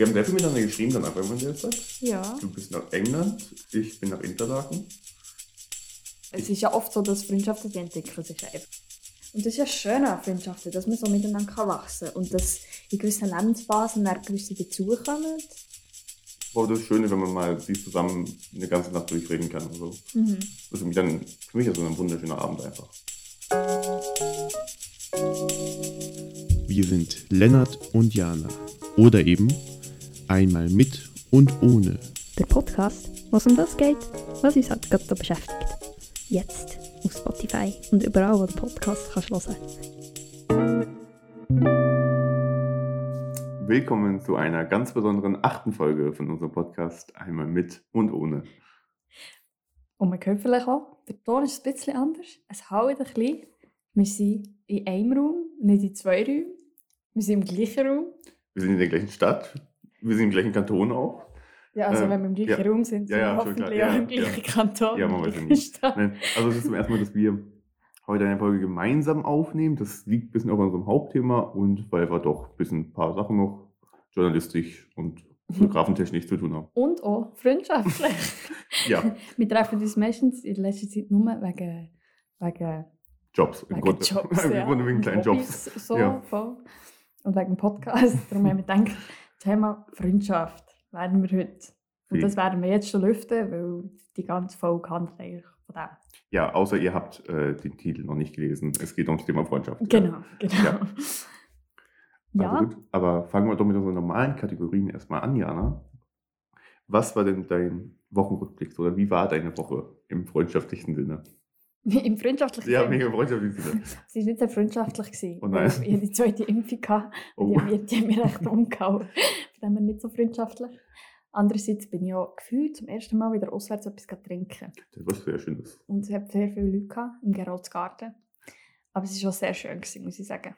Wir haben sehr viel miteinander geschrieben danach, wenn man das sagt. Ja. Du bist nach England, ich bin nach Interlaken. Es ist ja oft so, dass Freundschaften die entwickeln sich einfach. Und das ist ja schön an Freundschaften, dass man so miteinander kann wachsen kann. Und dass in gewissen Lebensphasen dann gewisse dazukommen. Aber das Schöne, wenn man mal sich zusammen eine ganze Nacht durchreden kann. und so. Mhm. Das ist für mich dann für mich ist das ein wunderschöner Abend einfach. Wir sind Lennart und Jana. Oder eben einmal mit und ohne. Der Podcast, was um das geht, was uns halt gerade beschäftigt. Jetzt auf Spotify und überall, wo du Podcast kannst hören. Willkommen zu einer ganz besonderen achten Folge von unserem Podcast Einmal mit und ohne. Und man hört vielleicht auch, der Ton ist ein bisschen anders. Es haut ein bisschen. Wir sind in einem Raum, nicht in zwei Räumen. Wir sind im gleichen Raum. Wir sind in der gleichen Stadt, wir sind im gleichen Kanton auch. Ja, also Ähm, wenn wir im gleichen ja. Raum sind, sind Ja, wir hoffentlich auch im gleichen Kanton. Ja, man weiß ja nicht. Nein, also es ist zum ersten Mal, dass wir heute eine Folge gemeinsam aufnehmen. Das liegt ein bisschen auf unserem Hauptthema und weil wir doch ein bisschen ein paar Sachen noch journalistisch und fotografentechnisch zu tun haben. Und auch freundschaftlich. Ja, wir treffen uns meistens in letzter Zeit nur wegen, wegen, Jobs. Im wegen Grunde, Jobs. Im ja. Grunde wegen kleinen Jobs. So, Ja. voll. Und wegen Podcast. Darum haben wir gedacht, Thema Freundschaft werden wir heute. Und Viel. das werden wir jetzt schon lüften, weil die ganze Folge handelt eigentlich von dem. Ja, außer ihr habt äh, den Titel noch nicht gelesen. Es geht ums Thema Freundschaft. Genau, genau. Ja. Ja, Also gut, aber fangen wir doch mit unseren normalen Kategorien erstmal an, Jana. Was war denn dein Wochenrückblick oder wie war deine Woche im freundschaftlichen Sinne? im freundschaftlichen Ja, Sinne. mega freundschaftlichen Sinne. Sie war nicht sehr freundschaftlich. Gewesen, Oh nein. Ich hatte die zweite Impfung. Gehabt, Oh. Die, die haben mir echt umgehauen. Von dem her nicht so freundschaftlich. Andererseits bin ich auch gefühlt zum ersten Mal wieder auswärts etwas trinken. Das war sehr schön. Und es hat sehr viele Leute gehabt, im Geroldsgarten. Aber es war auch sehr schön, gewesen, muss ich sagen.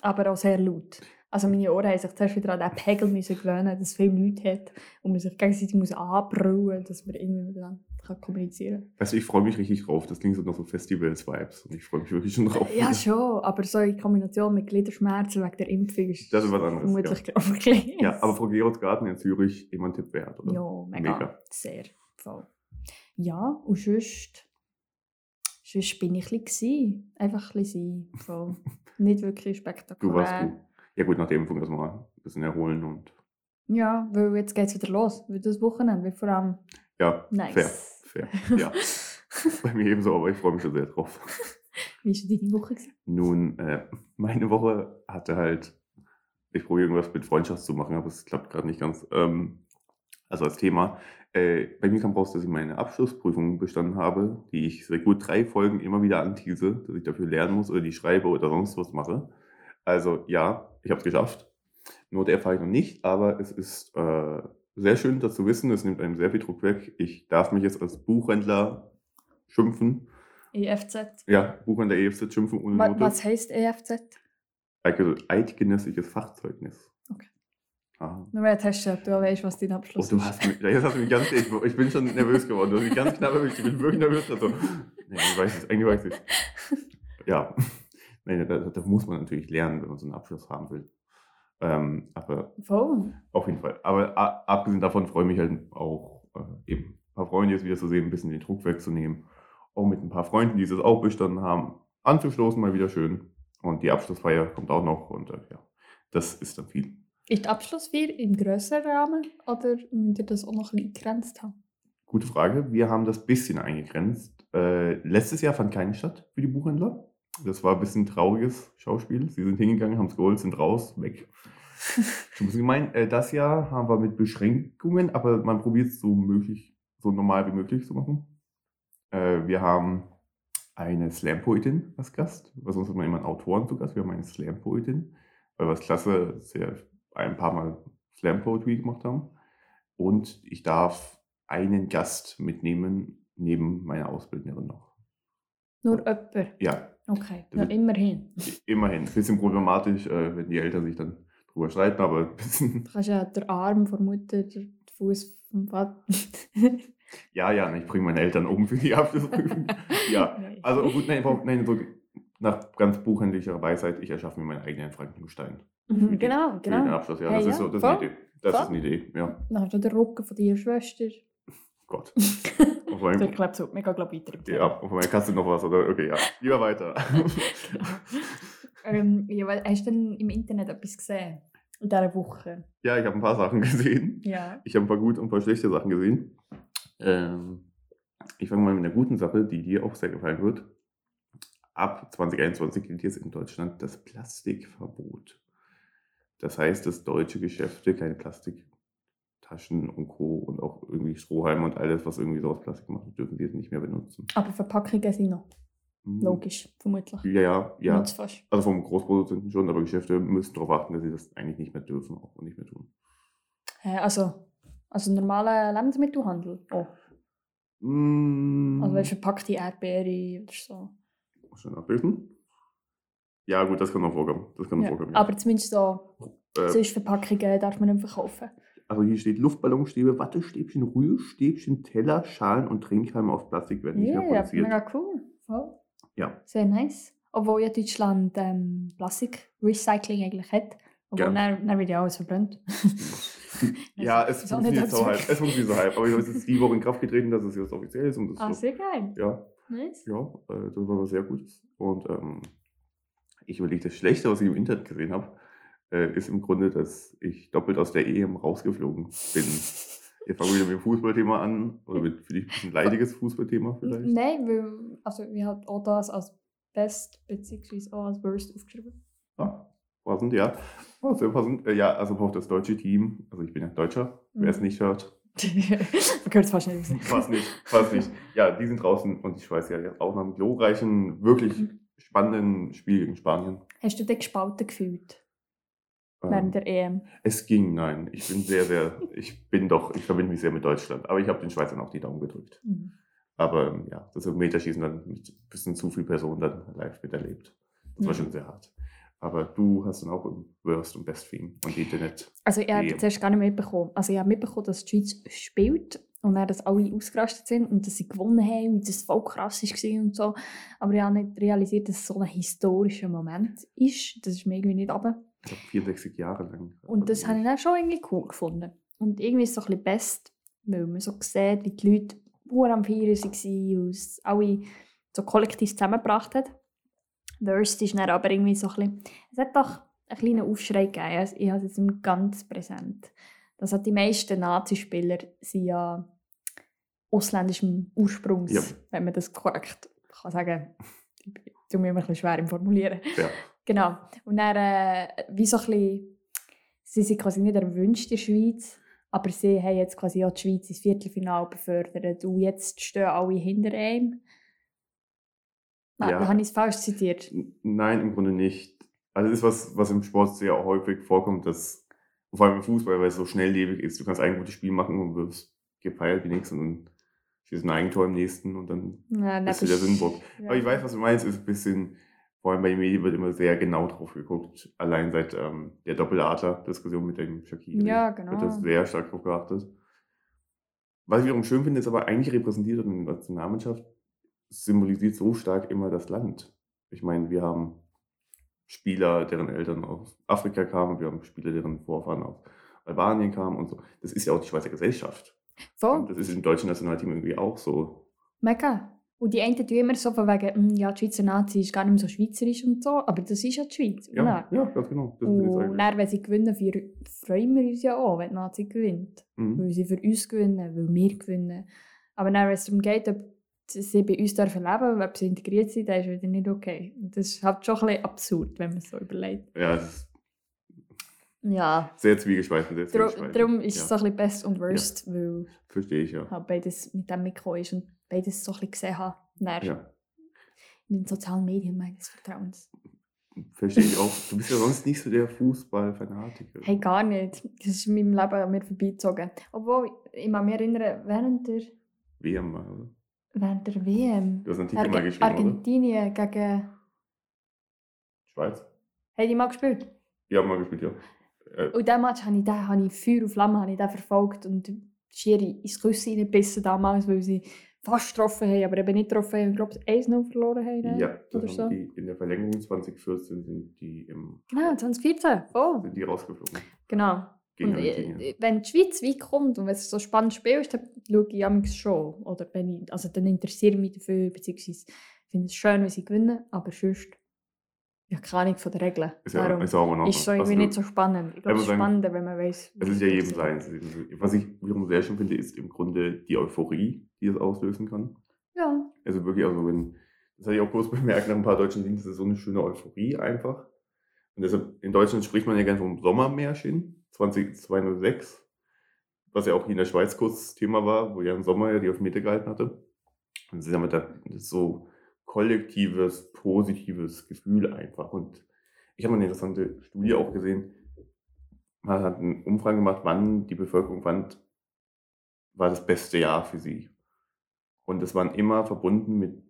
Aber auch sehr laut. Also meine Ohren haben sich zuerst wieder an den Pegel müssen gewöhnen, dass es viele Leute hat und man sich gegenseitig muss anbrüllen dass man irgendwie miteinander kann kommunizieren. Also ich freue mich richtig drauf. Das klingt so nach so Festivals-Vibes und ich freue mich wirklich schon drauf. Ja, schon, aber so in Kombination mit Gliederschmerzen wegen der Impfung ist Das ist was anderes, vermutlich ja. Ja, aber Frau Gerotsgarten in Zürich immer ein Tipp wert, oder? Ja, mega. Mega. Sehr. Voll. Ja, und sonst, sonst bin ich ein bisschen, einfach ein bisschen sein. Voll. Nicht wirklich spektakulär. Du warst gut. Ja gut, nach der Impfung erstmal ein bisschen erholen und Ja, weil jetzt geht es wieder los. Weil das Wochenende wird vor allem ja, nice. fair, fair. Ja, bei mir ebenso, aber ich freue mich schon sehr drauf. Wie war deine Woche? gewesen? Nun, äh, meine Woche hatte halt, ich probiere irgendwas mit Freundschaft zu machen, aber es klappt gerade nicht ganz. Ähm, also als Thema, äh, bei mir kam raus, dass ich meine Abschlussprüfung bestanden habe, die ich seit gut drei Folgen immer wieder antease, dass ich dafür lernen muss oder die schreibe oder sonst was mache. Also ja, ich habe es geschafft. Nur der erfahre ich noch nicht, aber es ist äh, sehr schön, das zu wissen. Es nimmt einem sehr viel Druck weg. Ich darf mich jetzt als Buchhändler schimpfen. EFZ. Ja, Buchhändler EFZ schimpfen ohne Wa Note. was heisst EFZ? Also eidgenössisches Fachzeugnis. Okay. Ah. Nur jetzt hast du, du weißt, was dein Oh, Abschluss du ist. hast mich, jetzt hast du mich ganz, ich, ich bin schon nervös geworden. Du hast mich ganz knapp erwischt. Ich bin wirklich nervös. Also, nee, ich weiß es, eigentlich weiß ich es. Ja, nee, da, da muss man natürlich lernen, wenn man so einen Abschluss haben will. Ähm, aber Voll. auf jeden Fall. Aber a- abgesehen davon freue ich mich halt auch, äh, eben ein paar Freunde jetzt wieder zu sehen, ein bisschen den Druck wegzunehmen. Auch mit ein paar Freunden, die es auch bestanden haben, anzustoßen, mal wieder schön. Und die Abschlussfeier kommt auch noch und äh, ja, das ist dann viel. Ist die Abschlussfeier im grösseren Rahmen oder müsst ihr das auch noch ein bisschen begrenzt haben? Gute Frage. Wir haben das bisschen eingegrenzt. Äh, letztes Jahr fand keine statt für die Buchhändler. Das war ein bisschen trauriges Schauspiel. Sie sind hingegangen, haben es geholt, sind raus, weg. Schon ein bisschen gemein. Äh, das Jahr haben wir mit Beschränkungen, aber man probiert es so möglich, so normal wie möglich zu machen. Äh, wir haben eine Slam-Poetin als Gast, weil sonst hat man immer einen Autoren zu Gast. Wir haben eine Slam-Poetin, weil wir es klasse sehr ein paar Mal Slam-Poetry gemacht haben. Und ich darf einen Gast mitnehmen, neben meiner Ausbildnerin noch. Nur jemand? Ja, Okay, Das ja, immerhin. immerhin. Ein bisschen problematisch, äh, wenn die Eltern sich dann drüber streiten, aber ein bisschen. Du kannst ja den Arm von der Mutter, den Fuß vom Vater. Ja, ja, ich bringe meine Eltern um für die Abschlussprüfung. ja, Nein. also gut, nein, nein, so nach ganz buchhändlicher Weisheit, ich erschaffe mir meinen eigenen Frankenstein. Mhm, genau, Für den genau. Abschluss, ja, Ja, das ja, ist so das voll. ist die Idee. Das Voll. ist eine Idee, ja. Dann hast du den Rücken von deiner Schwester. Gott. Auf Ich meinem, glaube, so mega glaub, weiter. im ja, auf meinem kannst du noch was, oder? Okay, ja. Lieber weiter. ähm, ja, weil, hast du denn im Internet etwas gesehen? In dieser Woche? ja, ich habe ein paar Sachen gesehen. Ja. Ich habe ein paar gute und ein paar schlechte Sachen gesehen. Ähm, ich fange mal mit einer guten Sache, die dir auch sehr gefallen wird. Ab 2021 gilt jetzt in Deutschland das Plastikverbot. Das heißt, dass deutsche Geschäfte keine Plastiktaschen und Co. und auch irgendwie Strohhalme und alles, was irgendwie so aus Plastik macht, dürfen die jetzt nicht mehr benutzen. Aber Verpackungen sind noch. Hm. Logisch, vermutlich. Ja, ja, ja. Fast. Also vom Großproduzenten schon, aber Geschäfte müssen darauf achten, dass sie das eigentlich nicht mehr dürfen auch und nicht mehr tun. Also, also normaler Lebensmittelhandel. Oh. Mm. Also weißt, du, verpackte Erdbeere oder so. Schnell nachlesen. Ja, gut, das kann noch vorkommen. Das kann noch Ja. vorkommen. Ja. Aber zumindest so, äh, sonst Verpackungen darf man nicht verkaufen. Also hier steht Luftballonstäbe, Wattestäbchen, Rührstäbchen, Teller, Schalen und Trinkhalme aus Plastik werden nicht Ja, mehr ja, produziert. mega cool. Voll. Ja. Sehr nice. Obwohl ja Deutschland ähm, Plastikrecycling eigentlich hat. Obwohl Ja. dann, dann wird ja alles verbrannt. ja, es nicht funktioniert so halb. Es funktioniert so halb. Aber es ist die Woche in Kraft getreten, dass es jetzt offiziell ist. Und das Ah, sehr geil. ja, Nice. ja, äh, das war was sehr Gutes. Und ähm, ich überlege, das Schlechte, was ich im Internet gesehen habe, äh, ist im Grunde, dass ich doppelt aus der EM rausgeflogen bin. Wir fangen wieder mit dem Fußballthema an. Oder mit dich ein bisschen leidiges Fußballthema vielleicht. Nein, weil, also wir haben auch das als Best beziehungsweise auch als Worst aufgeschrieben. Ah, passend, ja. Oh, sehr passend. Äh, ja, also auch das deutsche Team. Also ich bin ja Deutscher, wer es Mhm. nicht hört. Man hört es fast nicht wissen. Fast nicht, fast nicht. Ja, die sind draußen und ich weiß ja jetzt auch nach einem glorreichen, wirklich Mhm. spannenden Spiel gegen Spanien. Hast du dich gespalten gefühlt während der EM? es ging, nein. Ich bin sehr, sehr, ich bin doch, ich verbinde mich sehr mit Deutschland. Aber ich habe den Schweizern auch die Daumen gedrückt. Mhm. Aber ähm, ja, das Meterschießen dann mit ein bisschen zu viel Personen dann live miterlebt. Das war Mhm. schon sehr hart. Aber du hast dann auch im Worst und Best Film und Internet. Also ich habe zuerst gar nicht mitbekommen. Also ich habe mitbekommen, dass die Schweiz spielt und dann, dass alle ausgerastet sind und dass sie gewonnen haben und dass es voll krass war und so. Aber ich habe nicht realisiert, dass es so ein historischer Moment ist. Das ist mir irgendwie nicht runter. Ich glaube, 64 Jahre lang. Und das habe ich dann schon irgendwie cool gefunden. Und irgendwie ist es so ein bisschen best, weil man so sieht, wie die Leute nur am Feiern waren und alle so kollektiv zusammengebracht hat. Worst ist dann aber irgendwie so ein bisschen... Es hat doch einen kleinen Aufschrei gegeben. Also Ich habe es jetzt ganz präsent. Das hat die meisten Nazi-Spieler sind ja ausländischem Ursprungs, Ja. wenn man das korrekt kann sagen. Ich tue mir immer ein bisschen schwer im Formulieren. Ja. Genau. Und dann, äh, wie so ein bisschen, sie sind quasi nicht erwünscht in der Schweiz, aber sie haben jetzt quasi auch die Schweiz ins Viertelfinale befördert und jetzt stehen alle hinter ihm. Ah, Ja. Habe ich es falsch zitiert? Nein, im Grunde nicht. Also es ist was, was im Sport sehr häufig vorkommt, dass vor allem im Fußball, weil es so schnelllebig ist, du kannst ein gutes Spiel machen und wirst gefeiert wie nichts und dann schießt ein Eigentor im nächsten und dann Ja, bist du der Sündenbock. Ja. Aber ich weiß, was du meinst, ist ein bisschen, vor allem bei den Medien wird immer sehr genau drauf geguckt. Allein seit ähm, der Doppeladler-Diskussion mit dem Shakiri Ja, genau. wird das sehr stark drauf geachtet. Was ich wiederum schön finde, ist aber eigentlich repräsentiert in der Nationalmannschaft, symbolisiert so stark immer das Land. Ich meine, wir haben Spieler, deren Eltern aus Afrika kamen, wir haben Spieler, deren Vorfahren aus Albanien kamen und so. Das ist ja auch die Schweizer Gesellschaft. Voll, Und das ist im deutschen Nationalteam irgendwie auch so. mega. Und die einen tun immer so von wegen, «Hm, ja, die Schweizer Nazi ist gar nicht mehr so schweizerisch und so, aber das ist ja die Schweiz. Ja, Nein. ja ganz genau. Das Und dann, wenn sie gewinnen, freuen wir uns ja auch, wenn die Nazi gewinnt. Mhm. Weil sie für uns gewinnen, weil wir gewinnen. Aber dann, wenn es darum geht, ob sie bei uns dürfen leben, ob sie integriert sind, dann ist wieder nicht okay. Das ist halt schon ein bisschen absurd, wenn man es so überlegt. Ja, Ja, sehr zwiegespalten. Sehr zwiegespalten. darum ist es so ja, ein bisschen Best und Worst, weil Verstehe ich, ja. halt beides mit dem Mikro ist und beides so ein bisschen gesehen habe. Dann ja. in den sozialen Medien meines Vertrauens. Verstehe ich auch. Du bist ja sonst nicht so der Fußball-Fanatiker. Hey, gar nicht. Das ist in meinem Leben an mir vorbeigezogen. Obwohl, ich kann mich erinnern, während der, WM oder? während der WM, Du hast einen Artikel mal oder? Argentinien gegen... Schweiz? Haben die mal gespielt? Ja, mal gespielt, ja. Äh, Und diesen Match habe ich, den, habe ich Feuer und Flamme habe ich den verfolgt und Schiri ins Küsse reingebissen damals, weil sie fast getroffen haben, aber eben nicht getroffen haben. Ich glaube, 1-0 verloren haben. dann, ja, das oder so. die in der Verlängerung 2014 sind die, im, Genau, 2014. Oh, sind die rausgeflogen. genau. gegen Und Argentinien. äh, wenn die Schweiz weit kommt und wenn es so spannend spielt, dann schaue ich amigs schon. Oder wenn ich, also dann interessiere ich mich dafür, beziehungsweise finde es schön, wenn sie gewinnen, aber sonst, ich habe keine Ahnung von den Regeln. Ist ja, Darum ist ja auch noch ist irgendwie also, nicht so spannend. Ich glaube, es ist spannender, wenn man weiß. Es ist ja jedem sein. Was ich wiederum sehr schön finde, ist im Grunde die Euphorie, die es auslösen kann. Ja. Also wirklich, also wenn, das hatte ich auch kurz bemerkt nach ein paar deutschen das ist so eine schöne Euphorie einfach. Und deshalb, in Deutschland spricht man ja gerne vom Sommermärchen 2006, was ja auch hier in der Schweiz kurz Thema war, wo ja im Sommer ja die Elfmeter gehalten hatte. Und das ist ja mit der, so kollektives, positives Gefühl einfach. Und ich habe eine interessante Studie auch gesehen. Man hat eine Umfrage gemacht, wann die Bevölkerung fand, war das beste Jahr für sie. Und das waren immer verbunden mit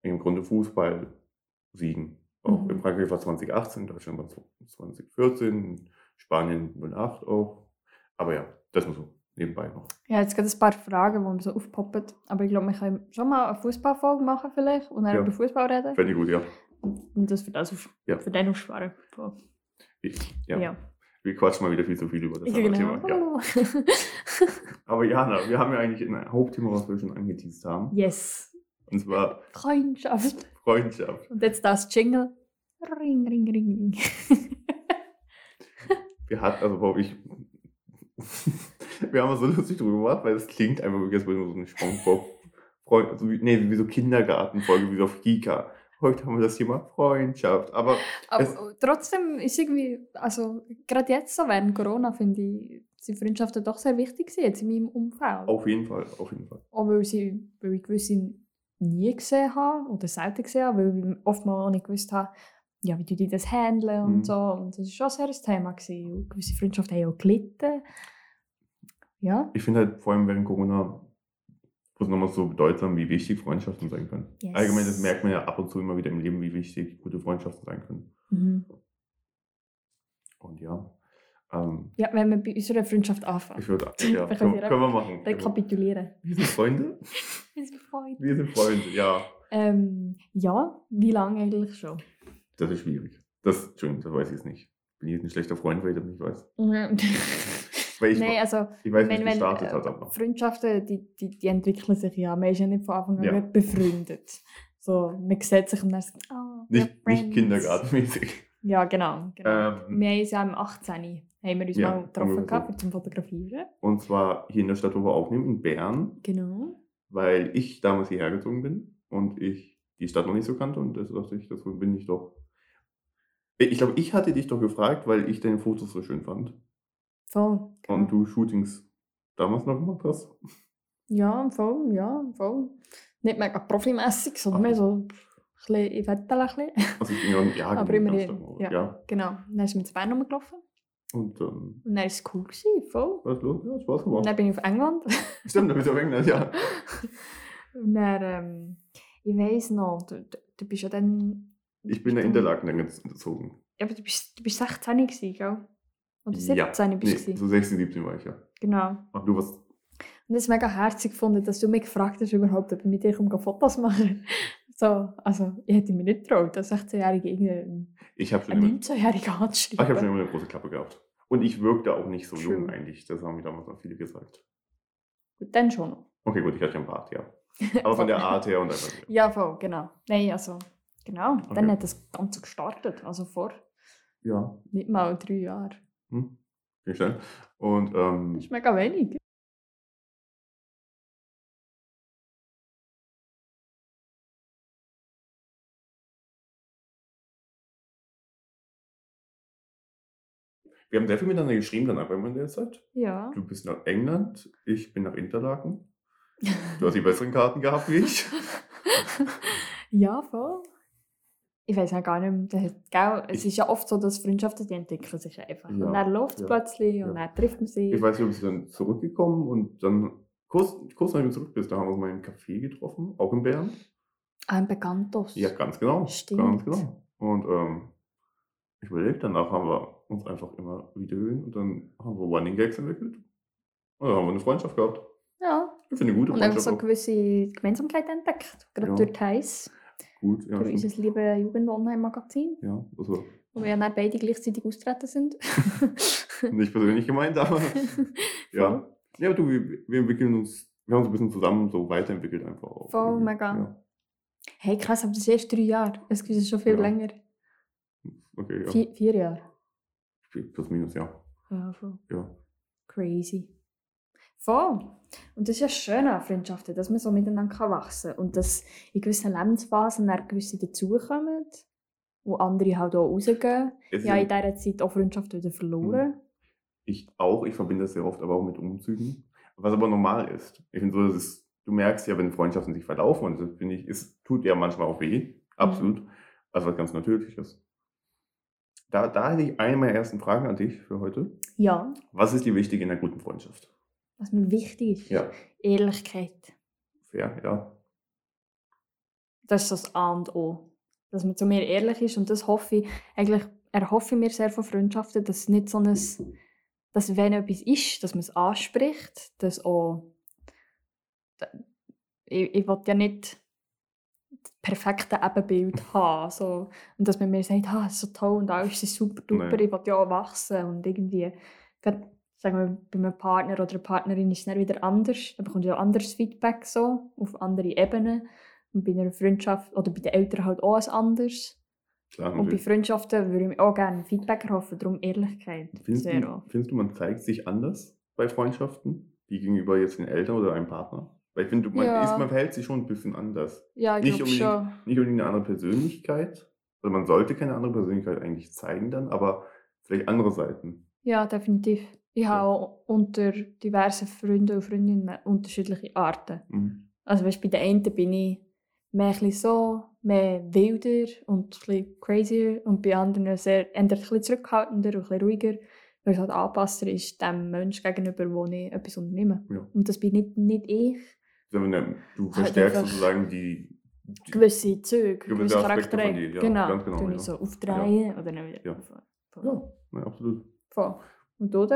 im Grunde Fußball-Siegen. Auch Mhm. in Frankreich war es 2018, in Deutschland war es 2014, in Spanien 08 auch. Aber ja, das nur so nebenbei noch. Ja, jetzt gibt es ein paar Fragen, die mir so aufpoppen. Aber ich glaube, wir können schon mal eine Fußballfolge machen vielleicht und dann Ja. über Fußball reden. Fände ich gut, ja. Und das für, das auf, Ja. für den aufsparen. Ja. Ja. Wir quatschen mal wieder viel zu viel über das genau. Thema. Ja. Aber Jana, wir haben ja eigentlich ein Hauptthema, was wir schon angeteased haben. yes. Und zwar Freundschaft. Freundschaft. Und jetzt das Jingle. Ring, ring, ring, ring. Wir hatten, also ich. wir haben uns so lustig drüber gemacht, weil es klingt einfach wirklich, als so eine Spongebob. Also wie, nee, wie so Kindergartenfolge, wie so auf Kika. Heute haben wir das Thema Freundschaft. Aber Aber Es- trotzdem ist irgendwie, also gerade jetzt so während Corona, finde ich, sind Freundschaften doch sehr wichtig gewesen, jetzt in meinem Umfeld. auf jeden Fall, auf jeden Fall. Auch weil, sie, weil ich gewisse nie gesehen habe oder selten gesehen habe, weil ich oftmals auch nicht gewusst habe, ja, wie die das handeln und Mhm. so. Und das war schon sehr ein Thema. Gewesen. Und gewisse Freundschaften haben auch gelitten. Ja. Ich finde halt vor allem während Corona bloß nochmal so bedeutsam, wie wichtig Freundschaften sein können. Yes. Allgemein, das merkt man ja ab und zu immer wieder im Leben, wie wichtig gute Freundschaften sein können. Mhm. Und ja, ähm, Ja, wenn wir bei unserer Freundschaft anfangen. ich würde, ja, können, können können wir machen. Rekapitulieren. Wir sind Freunde. Wir sind Freunde. Wir sind Freunde, ja. Ähm, ja, wie lange eigentlich schon? Das ist schwierig. Das, Entschuldigung, das weiß ich jetzt nicht. Bin ich jetzt ein schlechter Freund, weil ich das nicht weiß. Weil ich, Nein, also ich weiß, wie wenn, es wenn, gestartet äh, hat, aber. Freundschaften, die, die, die entwickeln sich ja. Man ist ja nicht von Anfang an Ja. befreundet. So, man sieht sich und dann sagt, oh, Nicht, nicht kindergartenmäßig. Ja, genau. genau. Ähm, wir haben uns ja am 18. haben wir uns Ja, mal getroffen gehabt, zum Fotografieren. Und zwar hier in der Stadt, wo wir aufnehmen, in Bern, Genau. weil ich damals hierher gezogen bin und ich die Stadt noch nicht so kannte und das dachte ich, das bin ich doch. Ich glaube, ich hatte dich doch gefragt, weil ich deine Fotos so schön fand. Voll. Und du Shootings damals noch gemacht hast. Ja, voll, ja, voll. Nicht mega profimässig, sondern mehr so ein bisschen, ein bisschen. Also ich bin ja, ja, Aber genau, immerhin, ja. ja. Genau. Dann sind wir zu Bern rumgelaufen. Und ähm, Und dann war es cool, gewesen, voll. was los? Ja, Spaß Und gemacht. dann bin ich auf England. Stimmt, da bist du auf England, ja. Und dann, ähm, ich weiss noch, du, du, bist ja dann... Ich bin in Interlaken dann gez- gezogen. Ja, aber du bist, du bist 16 gewesen, gell? Oder 17 ja. bist du Nee, so 16, 17 war ich ja. Genau. Ach, du warst. Und es ist mega herzig gefunden, dass du mich gefragt hast, überhaupt, ob ich mit dir Fotos machen So, also, ich hätte mir nicht getraut, als 16-Jährige irgendeinen Ich habe schon, einen immer, 19-Jährigen ach, ich hab schon anzuschreiben. immer eine große Klappe gehabt. Und ich wirkte auch nicht so True. jung eigentlich. Das haben mir damals noch viele gesagt. Gut, dann schon. Okay, gut, ich hatte ja einen Bart, ja. Aber von der Art her und einfach. Ja, voll, genau. Nein, also, genau. Dann Okay. hat das Ganze gestartet, also vor Ja, nicht mal drei Jahren. Hm. Vielen Dank. Und ähm, ist mega wenig. wir haben sehr viel miteinander geschrieben dann einfach in der Zeit. Ja. Du bist nach England, ich bin nach Interlaken. Du hast die besseren Karten gehabt wie ich. ja, voll. Ich weiß auch gar nicht mehr. Gell? Es ist ja oft so, dass Freundschaften die entwickeln sich einfach. Ja, Und dann läuft es ja, plötzlich und ja. dann trifft man sich. Ich weiß nicht, ob sie dann zurückgekommen und dann kurz, kurz nachdem du zurück bist, da haben wir uns mal im Café getroffen, auch in Bern. Ein Bekanntes. Ja, ganz genau. Stimmt. Ganz genau. Und ähm, ich überlege, danach haben wir uns einfach immer wieder gesehen und dann haben wir Running Gags entwickelt. Und dann haben wir eine Freundschaft gehabt. Ja. Ich finde eine gute Und einfach Freundschaft. so auch. gewisse Gemeinsamkeiten entdeckt. Gerade Ja. durch Thais, Gut, ja, durch unser liebes Jugend- und Online-Magazin. ja, also wo wir ja dann beide gleichzeitig austreten sind. Nicht persönlich gemeint, aber ja. Ja, aber du, wir, wir entwickeln uns, wir haben uns ein bisschen zusammen so weiterentwickelt einfach auch. Voll, irgendwie. mega. Ja. Hey, krass, aber das erst drei Jahre. Es ist schon viel Ja. länger. Okay, ja. Vier, vier Jahre. Plus minus, ja. Ja, voll. ja. Crazy. Voll. Und das ist ja schön an Freundschaften, dass man so miteinander wachsen kann. Und dass in gewissen Lebensphasen dann gewisse dazukommen, wo andere halt auch rausgehen. Es Ja, in dieser Zeit auch Freundschaft wieder verloren. Ich auch, ich verbinde das sehr oft aber auch mit Umzügen. Was aber normal ist. Ich finde so, das ist, du merkst ja, wenn Freundschaften sich verlaufen und das finde ich, es tut ja manchmal auch weh. Absolut. Also was ganz Natürliches. Da, da hätte ich eine meiner ersten Fragen an dich für heute. Ja, Was ist dir wichtig in einer guten Freundschaft? Was mir wichtig ist. Ja. Ehrlichkeit. Fair, ja. Das ist so das A und O. Dass man zu mir ehrlich ist. Und das hoffe ich, eigentlich erhoffe ich mir sehr von Freundschaften, dass es nicht so ein, dass wenn etwas ist, dass man es anspricht, dass auch, ich, ich will ja nicht das perfekte Ebenbild haben. So. Und dass man mir sagt, ah, es ist so toll und alles ist super duper, Nein. ich will ja auch wachsen. Und irgendwie, sagen wir, bei einem Partner oder einer Partnerin ist es dann wieder anders. Da bekommt ja auch anderes Feedback so, auf andere Ebenen. Und bei einer Freundschaft oder bei den Eltern halt auch ein anderes. Klar, Und bei. Freundschaften würde ich mir auch gerne Feedback erhoffen, darum Ehrlichkeit. Findest du, findest du, man zeigt sich anders bei Freundschaften, wie gegenüber jetzt den Eltern oder einem Partner? Weil ich finde, man, Ja. ist, man verhält sich schon ein bisschen anders. Ja, ich Nicht unbedingt, schon. nicht unbedingt eine andere Persönlichkeit. Also man sollte keine andere Persönlichkeit eigentlich zeigen dann, aber vielleicht andere Seiten. Ja, definitiv. Ich habe auch unter diversen Freunden und Freundinnen unterschiedliche Arten. Mhm. Also weißt, bei den einen bin ich mehr ein so, mehr wilder und ein bisschen crazier und bei anderen sehr, eher ein bisschen zurückhaltender und ein bisschen ruhiger, weil es halt angepasster ist dem Menschen gegenüber, wo ich etwas unternehme. Ja. Und das bin nicht, nicht ich. Sondern du Halt verstärkst einfach sozusagen die, die Gewisse Züge, Gewisse Charaktere. ja, genau, genau, ja. so aufdrehen oder dann wieder Ja. auf- Ja, ja, absolut. Voll. Und du?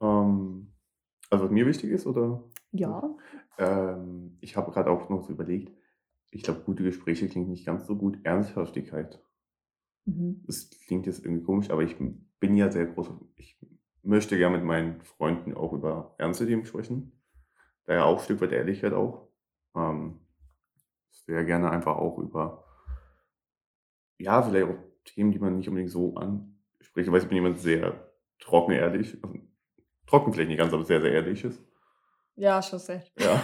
Ähm, also was mir wichtig ist, oder? Ja. Ähm, ich habe gerade auch noch so überlegt, ich glaube, gute Gespräche klingt nicht ganz so gut. Ernsthaftigkeit. Mhm. Das klingt jetzt irgendwie komisch, aber ich bin ja sehr groß. Ich möchte gerne mit meinen Freunden auch über ernste Themen sprechen. Daher auch ein Stück weit Ehrlichkeit auch. Ähm, sehr gerne einfach auch über, ja, vielleicht auch Themen, die man nicht unbedingt so anspricht. Ich weiß, ich bin jemand sehr trocken ehrlich. Also, trocken vielleicht nicht ganz, aber sehr, sehr ehrlich ist. Ja, schon sehr. Ja.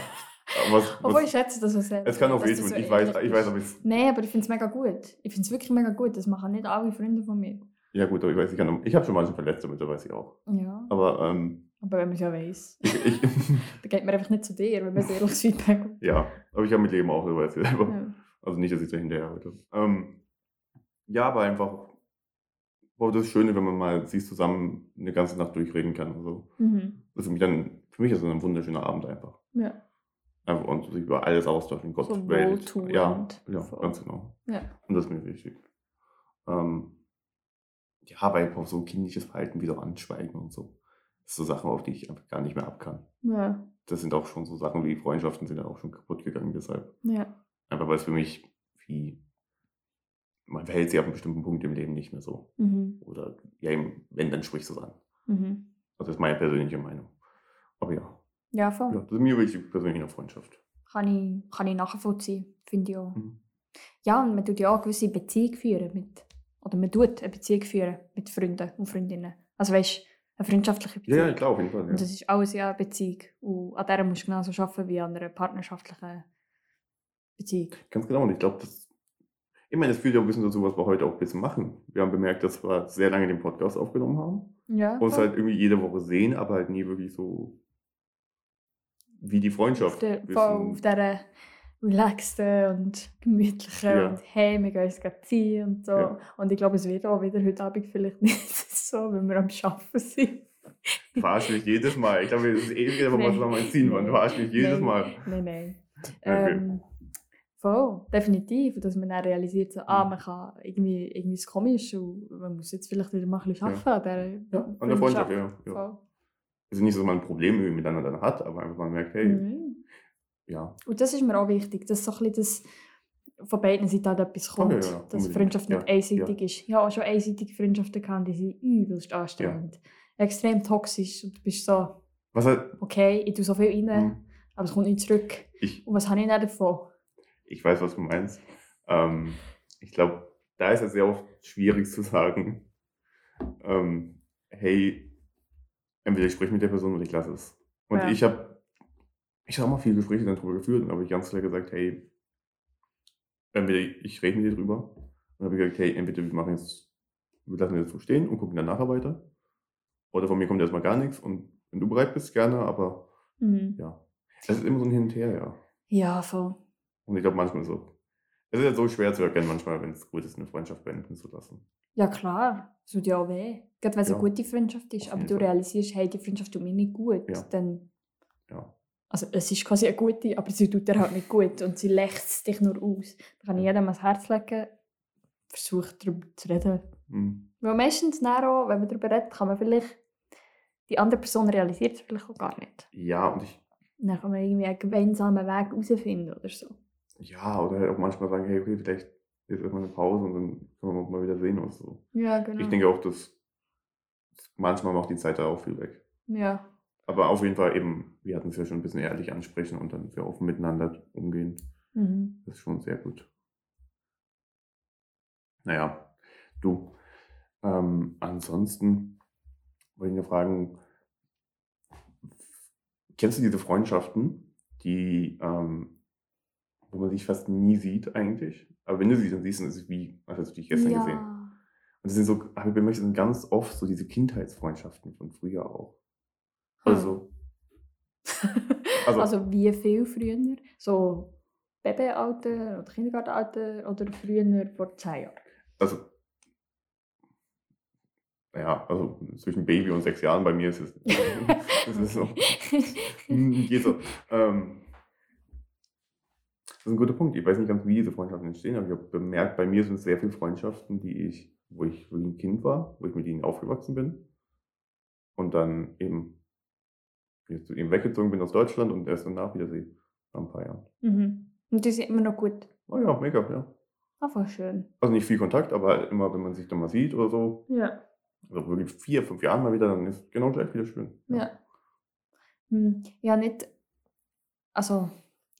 Aber was, Obwohl was, ich schätze das so sehr. es kann auch wehtun. so ich weiß, ich weiß, aber es, Nein, aber ich finde es mega gut. Ich finde es wirklich mega gut. Das machen nicht alle Freunde von mir. ja gut, aber ich weiß, ich kann, ich habe schon manche Verletzte mit, das weiß ich auch. Ja. Aber ähm, Aber wenn man es ja ich, ich, dann geht man einfach nicht zu dir, wenn man sehr ehrliches Feedback hat. ja, aber ich habe mit Leben auch, weiß ich selber. Ja. Also nicht, dass ich da hinterher halte. Ähm, ja, aber einfach, boah, das Schöne, wenn man mal sich zusammen eine ganze Nacht durchreden kann. Also, Mhm. das ist für mich dann, für mich ist das ein wunderschöner Abend einfach. Ja. Einfach und sich über alles austauschen, Gott, So Welt. Ja, ja, Voll. ganz genau. Ja. Und das ist mir wichtig. Ähm, ja, weil auch so kindliches Verhalten wie so Anschweigen und so. Das sind so Sachen, auf die ich einfach gar nicht mehr ab kann. Ja. Das sind auch schon so Sachen wie Freundschaften sind ja auch schon kaputt gegangen deshalb. Ja. Einfach weil es für mich wie, man verhält sich ab einem bestimmten Punkt im Leben nicht mehr so. Mhm. Oder ja, eben, wenn, dann sprichst du es an. Mhm. Also das ist meine persönliche Meinung. Aber ja, Ja, voll. ja das ist mir wichtig, persönlich in der Freundschaft. Kann, ich, kann ich nachvollziehen, finde ich auch. Mhm. Ja, und man tut ja auch eine gewisse Beziehung führen mit, oder man tut eine Beziehung führen mit Freunden und Freundinnen. Also weißt du, eine freundschaftliche Beziehung. Ja, ja, klar, auf jeden Fall. Ja. Und das ist alles ja eine Beziehung. Und an der musst du genauso arbeiten wie an einer partnerschaftlichen Beziehung. Ganz genau. Und ich glaube, das. Ich meine, das führt ja ein bisschen dazu, was wir heute auch ein bisschen machen. Wir haben bemerkt, dass wir sehr lange den Podcast aufgenommen haben. Ja. Und es voll. halt irgendwie jede Woche sehen, aber halt nie wirklich so wie die auf, Freundschaft. der, wissen. voll auf dieser relaxten und gemütlichen Ja. und hey, wir gehen uns ziehen und so. Ja. Und ich glaube, es wird auch wieder heute Abend vielleicht nicht so, wenn wir am Arbeiten sind. Verarsch mich jedes Mal. Ich glaube, es ist ewig, aber Nee. was nochmal ziehen wollen. Verarsch mich jedes Nein. Mal. Nein, nein. Okay. Ähm, voll, definitiv. Dass man dann realisiert, so, ah, Mhm. man kann irgendwie, irgendwie ist komisch und man muss jetzt vielleicht wieder mal ein bisschen Ja. arbeiten an der, Ja, an der Freundschaft, ja. ja. Voll. Es ist nicht so, dass man ein Problem irgendwie miteinander dann hat, aber einfach man merkt, hey, Mhm. ja, Und das ist mir auch wichtig, dass so ein bisschen das, von beiden Seiten halt etwas kommt. Okay, ja, dass. Freundschaft nicht Ja, einseitig ist. Ich habe auch schon einseitige Freundschaften gehabt, die sind übelst anstrengend. Extrem toxisch. Und du bist so, Was halt, okay, ich tue so viel rein, hm, aber es kommt nicht zurück. ich, Und was habe ich dann davon? Ich weiß, was du meinst. Ähm, ich glaube, da ist es sehr oft schwierig zu sagen, ähm, hey, entweder ich spreche mit der Person oder ich lasse es. Und Ja. ich habe ich hab auch mal viele Gespräche dann drüber geführt und habe ich ganz klar gesagt, hey, entweder ich rede mit dir drüber und habe ich gesagt, hey, entweder wir machen jetzt, wir lassen das so stehen und gucken dann nachher weiter. Oder von mir kommt erstmal gar nichts und wenn du bereit bist, gerne, aber Mhm. ja. Es ist immer so ein Hin und Her, ja. Ja, voll. Und ich glaube manchmal so. Es ist ja so schwer zu erkennen, manchmal, wenn es gut ist, eine Freundschaft beenden zu lassen. Ja, klar. Es tut ja auch weh. Gerade wenn es Ja. eine gute Freundschaft ist, aber du Fall. realisierst, hey, die Freundschaft tut mir nicht gut, Ja. dann. Ja. Also, es ist quasi eine gute, aber sie tut dir halt nicht gut und sie lächzt dich nur aus. Da kann ich jedem ans Herz legen, versuche darüber zu reden. Hm. Weil meistens dann auch, wenn man darüber redet, kann man vielleicht, die andere Person realisiert es vielleicht auch gar nicht. Ja, und ich, dann kann man irgendwie einen gemeinsamen Weg herausfinden oder so. Ja, oder halt auch manchmal sagen, hey, okay, vielleicht ist erstmal eine Pause und dann können wir uns mal wieder sehen oder so. Ja, genau. Ich denke auch, dass manchmal macht die Zeit da auch viel weg. Ja. Aber auf jeden Fall eben, wir hatten es ja schon ein bisschen ehrlich ansprechen und dann sehr offen miteinander umgehen. Mhm. Das ist schon sehr gut. Naja, du, ähm, ansonsten wollte ich nur fragen, kennst du diese Freundschaften, die, ähm, wo man sich fast nie sieht eigentlich? Aber wenn du sie dann siehst, dann ist es wie, als hättest du dich gestern ja. gesehen. Und das sind so, aber bei mir sind ganz oft so diese Kindheitsfreundschaften von früher auch. Hm. Also, Also- Also, wie viel früher? So Babyalter oder Kindergartenalter oder früher vor zehn Jahren? also, ja, also zwischen Baby und sechs Jahren bei mir ist es, ist so, hm, geht so. Ähm, das ist ein guter Punkt. Ich weiß nicht ganz, wie diese Freundschaften entstehen, aber ich habe bemerkt, bei mir sind es sehr viele Freundschaften, die ich, wo ich, ein Kind war, wo ich mit ihnen aufgewachsen bin und dann eben, jetzt eben weggezogen bin aus Deutschland und erst danach wieder sehe, nach ein paar Jahren. mhm. Und die sind immer noch gut. Oh ja, mega, ja. Einfach schön. Also nicht viel Kontakt, aber immer, wenn man sich dann mal sieht oder so, Ja. also wirklich vier, fünf Jahren mal wieder, dann ist genau gleich wieder schön. Ja. Hm, Ja, nicht. Also,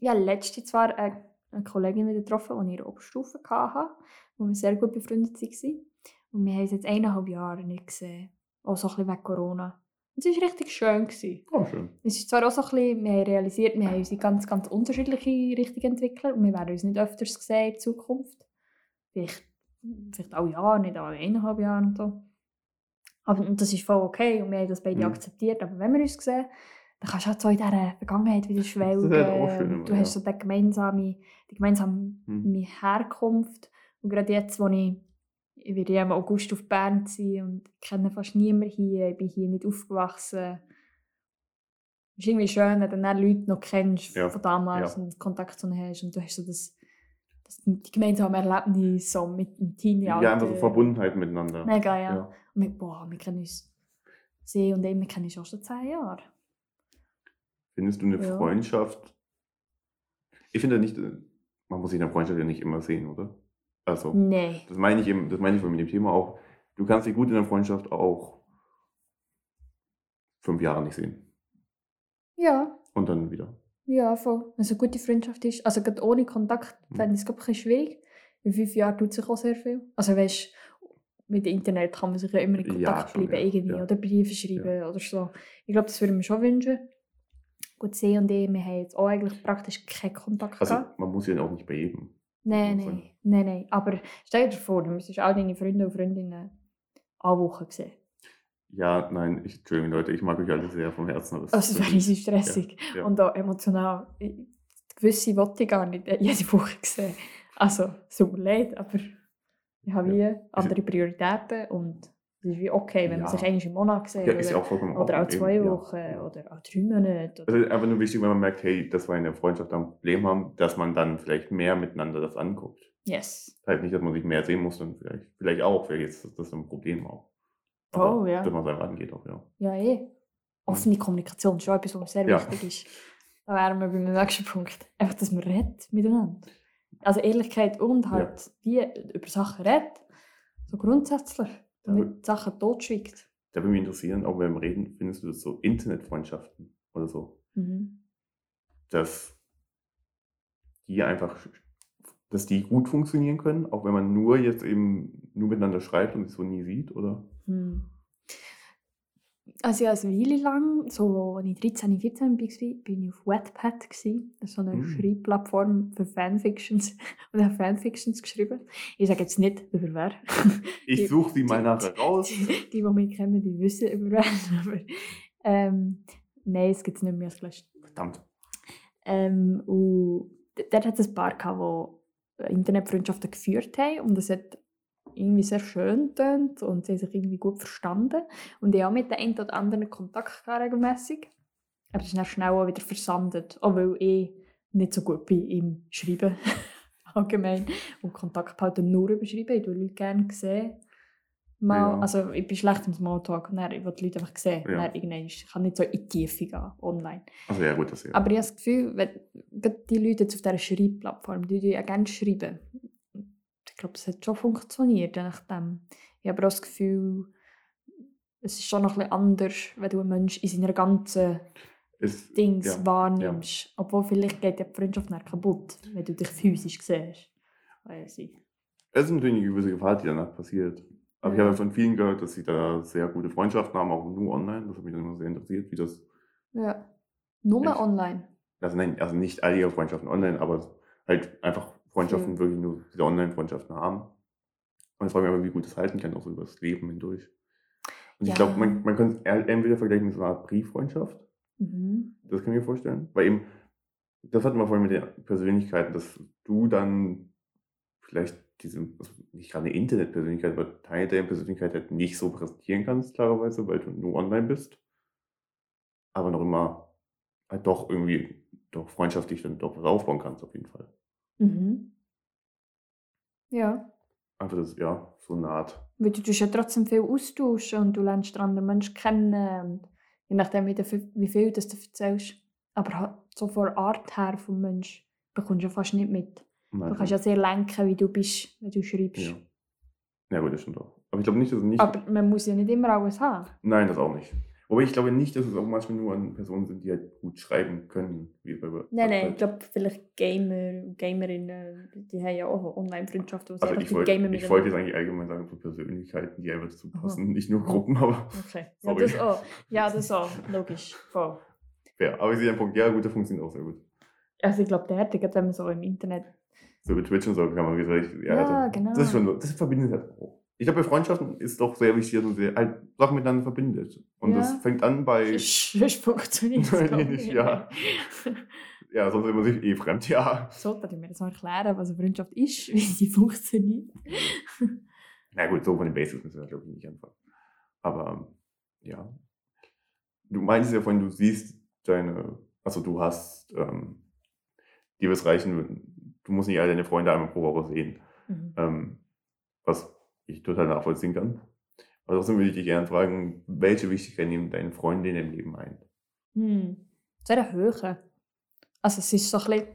ja, letzte zwar eine, eine Kollegin wieder getroffen, die ich in der Oberstufe hatte, wo wir sehr gut befreundet waren. Und wir haben uns jetzt eineinhalb Jahre nicht gesehen. Auch so ein bisschen wegen Corona. Und es war richtig schön. Gewesen. Oh, schön. Es ist zwar auch so ein bisschen, wir haben realisiert, wir haben uns in ganz, ganz unterschiedliche Richtungen entwickelt und wir werden uns nicht öfters sehen in Zukunft. Vielleicht, vielleicht auch Jahre, nicht alle eineinhalb Jahre und so. Aber und das ist voll okay und wir haben das beide Mhm. akzeptiert. Aber wenn wir uns sehen, dann kannst du halt so in dieser Vergangenheit wieder schwelgen. du hast so die gemeinsame, die gemeinsame Mhm. Herkunft. Und gerade jetzt, wo ich, ich werde ja im August auf Bern sein und ich kenne fast niemanden hier, ich bin hier nicht aufgewachsen. Es ist irgendwie schön, wenn du dann Leute noch kennst Ja, von damals ja. und Kontakt zu ihnen hast und du hast so das, die gemeinsamen Erlebnisse so mit dem Teenie-Alter. Ja, einfach so Verbundenheit miteinander. Mega, ja. Ja. Und wir, boah, wir kennen uns, sie und ich, wir kennen uns auch schon zehn Jahre. Findest du eine Ja. Freundschaft? Ich finde nicht, äh, man muss sich in einer Freundschaft ja nicht immer sehen, oder? Also, Nee. das meine ich eben, das meine ich mit dem Thema auch. Du kannst dich gut in einer Freundschaft auch fünf Jahre nicht sehen. Ja, Und dann wieder. ja, voll. Wenn es eine gute Freundschaft ist, also gerade ohne Kontakt, Mhm. fände ich es ein bisschen schwierig. In fünf Jahren tut sich auch sehr viel. Also weißt mit dem Internet kann man sich ja immer in Ja, Kontakt schon, bleiben, ja, irgendwie, ja. oder Briefe schreiben oder so. Ich glaube, das würde ich mir schon wünschen. Gut, sie und ich, wir haben jetzt auch eigentlich praktisch keinen Kontakt Also, gehabt. man muss ja auch nicht bei jedem. Nein, nein, nein, nein. Aber stell dir vor, du müsstest all deine Freunde und Freundinnen alle Wochen sehen. Ja, nein, ich, Entschuldigung, Leute, ich mag euch alle sehr vom Herzen. Aber es Also, ist das wäre stressig. ja. Und auch emotional. Ich- Gewisse wollte ich gar nicht äh, jede Woche sehen. Also, es tut mir leid, aber ich habe wie andere Prioritäten und es ist wie okay, wenn man Ja. sich einmal im Monat sieht. ja, oder auch vollkommen oder auch zwei eben. Wochen Ja. oder auch drei Monate. Es ist einfach nur wichtig, wenn man merkt, hey, dass wir in der Freundschaft ein Problem haben, dass man dann vielleicht mehr miteinander das anguckt. Yes. Halt nicht, dass man sich mehr sehen muss, dann vielleicht, vielleicht auch, vielleicht ist das ein Problem auch. Aber Oh, ja. Dass man es einfach angeht auch, ja. Ja, eh. Offene Kommunikation ist schon etwas, was sehr wichtig ist. Da wären wir beim nächsten Punkt. Einfach, dass man redet miteinander. Also Ehrlichkeit und halt wie über Sachen redet. So grundsätzlich. Nicht Sachen totschweigt. Da würde mich interessieren, auch beim Reden, findest du das so Internetfreundschaften oder so, Mhm. dass die einfach, dass die gut funktionieren können, auch wenn man nur jetzt eben nur miteinander schreibt und sich so nie sieht, oder? Hm. Also ja, eine Weile lang, so als ich 13, 14 war, bin ich auf Wattpad. gewesen. Das ist so eine Mm. Schreibplattform für Fanfictions. Und ich habe Fanfictions geschrieben. Ich sage jetzt nicht, über wer. Ich Die- suche sie mal die- nachher raus. Die, die mich kennen, die wissen über wer. Aber ähm, nein, es gibt es nicht mehr als gelöscht. Verdammt. Ähm, und dort hat es ein paar gehabt, die Internetfreundschaften geführt haben und es hat irgendwie sehr schön getönt und sie haben sich irgendwie gut verstanden. Und ich habe mit den einen oder anderen Kontakt gehabt, regelmässig. Aber das ist dann schnell auch wieder versandet, auch weil ich nicht so gut bin im Schreiben allgemein und Kontakt behalten nur über Schreiben. Ich würde Leute gerne sehen. Mal, Ja. Also ich bin schlecht im Smalltalk und dann, ich will die Leute einfach sehen. Ja. Dann irgendwann, ich kann nicht so in die Tiefe gehen, online. Also ja, gut, das ja. Aber ich habe das Gefühl, wenn die Leute jetzt auf dieser Schreibplattform, die ja gerne schreiben, glaube, es hat schon funktioniert, nachdem. Ich habe aber auch das Gefühl, es ist schon noch ein bisschen anders, wenn du einen Menschen in seiner ganzen Es, Dings ja, wahrnimmst. Obwohl vielleicht geht ja die Freundschaft dann kaputt, wenn du dich physisch siehst. Weiss ich. Es ist natürlich eine gewisse Gefahr, die danach passiert. Aber ich Ja. habe von vielen gehört, dass sie da sehr gute Freundschaften haben, auch nur online. Das hat mich dann immer sehr interessiert, wie das. Ja. Nur Ich- online. Also, nein, also nicht alle ihre Freundschaften online, aber halt einfach Freundschaften Ja. wirklich nur diese Online-Freundschaften haben. Und ich frage mich aber, wie gut das halten kann, auch so über das Leben hindurch. Und ich Ja. glaube, man, man könnte es entweder vergleichen mit so einer Art Brieffreundschaft. Mhm. Das kann ich mir vorstellen. Weil eben, das hatten wir vorhin mit den Persönlichkeiten, dass du dann vielleicht diese, also nicht gerade eine Internetpersönlichkeit, aber Teil der Persönlichkeit halt nicht so präsentieren kannst, klarerweise, weil du nur online bist. Aber noch immer halt doch irgendwie doch freundschaftlich dann doch was aufbauen kannst, auf jeden Fall. Mhm. Ja. Einfach das, ja, so eine Art. Weil du tust ja trotzdem viel austauschen und du lernst andere Menschen kennen. Und je nachdem, wie, du, wie viel das du erzählst. Aber halt so von der Art her vom Mensch bekommst du ja fast nicht mit. Du kannst ja sehr lenken, wie du bist, wenn du schreibst. ja. ja, gut, das stimmt auch. Aber ich glaube nicht, dass es nicht. Aber man muss ja nicht immer alles haben. Nein, das auch nicht. Wobei ich glaube nicht, dass es auch manchmal nur an Personen sind, die halt gut schreiben können. Wie bei Nein, nein, ich glaube, vielleicht Gamer Gamerinnen, die haben ja auch Online-Freundschaften, Also ich wollte, ich wollte jetzt eigentlich allgemein sagen, für Persönlichkeiten, die einfach dazu passen, nicht nur Gruppen, aber Okay. Ja, das auch. Ja, das auch. Logisch. Voll. fair. Aber ich sehe den Punkt, ja gut, der funktioniert auch sehr gut. Also ich glaube, der hätte, gerade wenn man so im Internet... So über Twitch und so kann man wieder, ja, Ja, das, genau. das ist schon, das verbindet halt auch. Ich glaube, bei Freundschaften ist doch sehr wichtig, dass man sehr, halt Sachen miteinander verbindet. Und Ja. das fängt an bei, Sonst funktioniert es, Nein, glaub nicht, ich. ja. ja, sonst man sich eh fremd, ja. Sollte ich mir das mal erklären, was eine Freundschaft ist, wie sie funktioniert? Na gut, so von den Basics müssen wir, glaube ich, nicht anfangen. Aber ja. Du meinst ja vorhin, du siehst deine, also du hast, ähm, dir es reichen, du musst nicht alle deine Freunde einmal pro Woche sehen. Mhm. Ähm, was ich total nachvollziehen kann. Aber trotzdem würde ich dich gerne fragen, welche Wichtigkeit nehmen deine Freunde in deinem Leben ein? Hm. Sehr hoch. Also es ist so ein bisschen...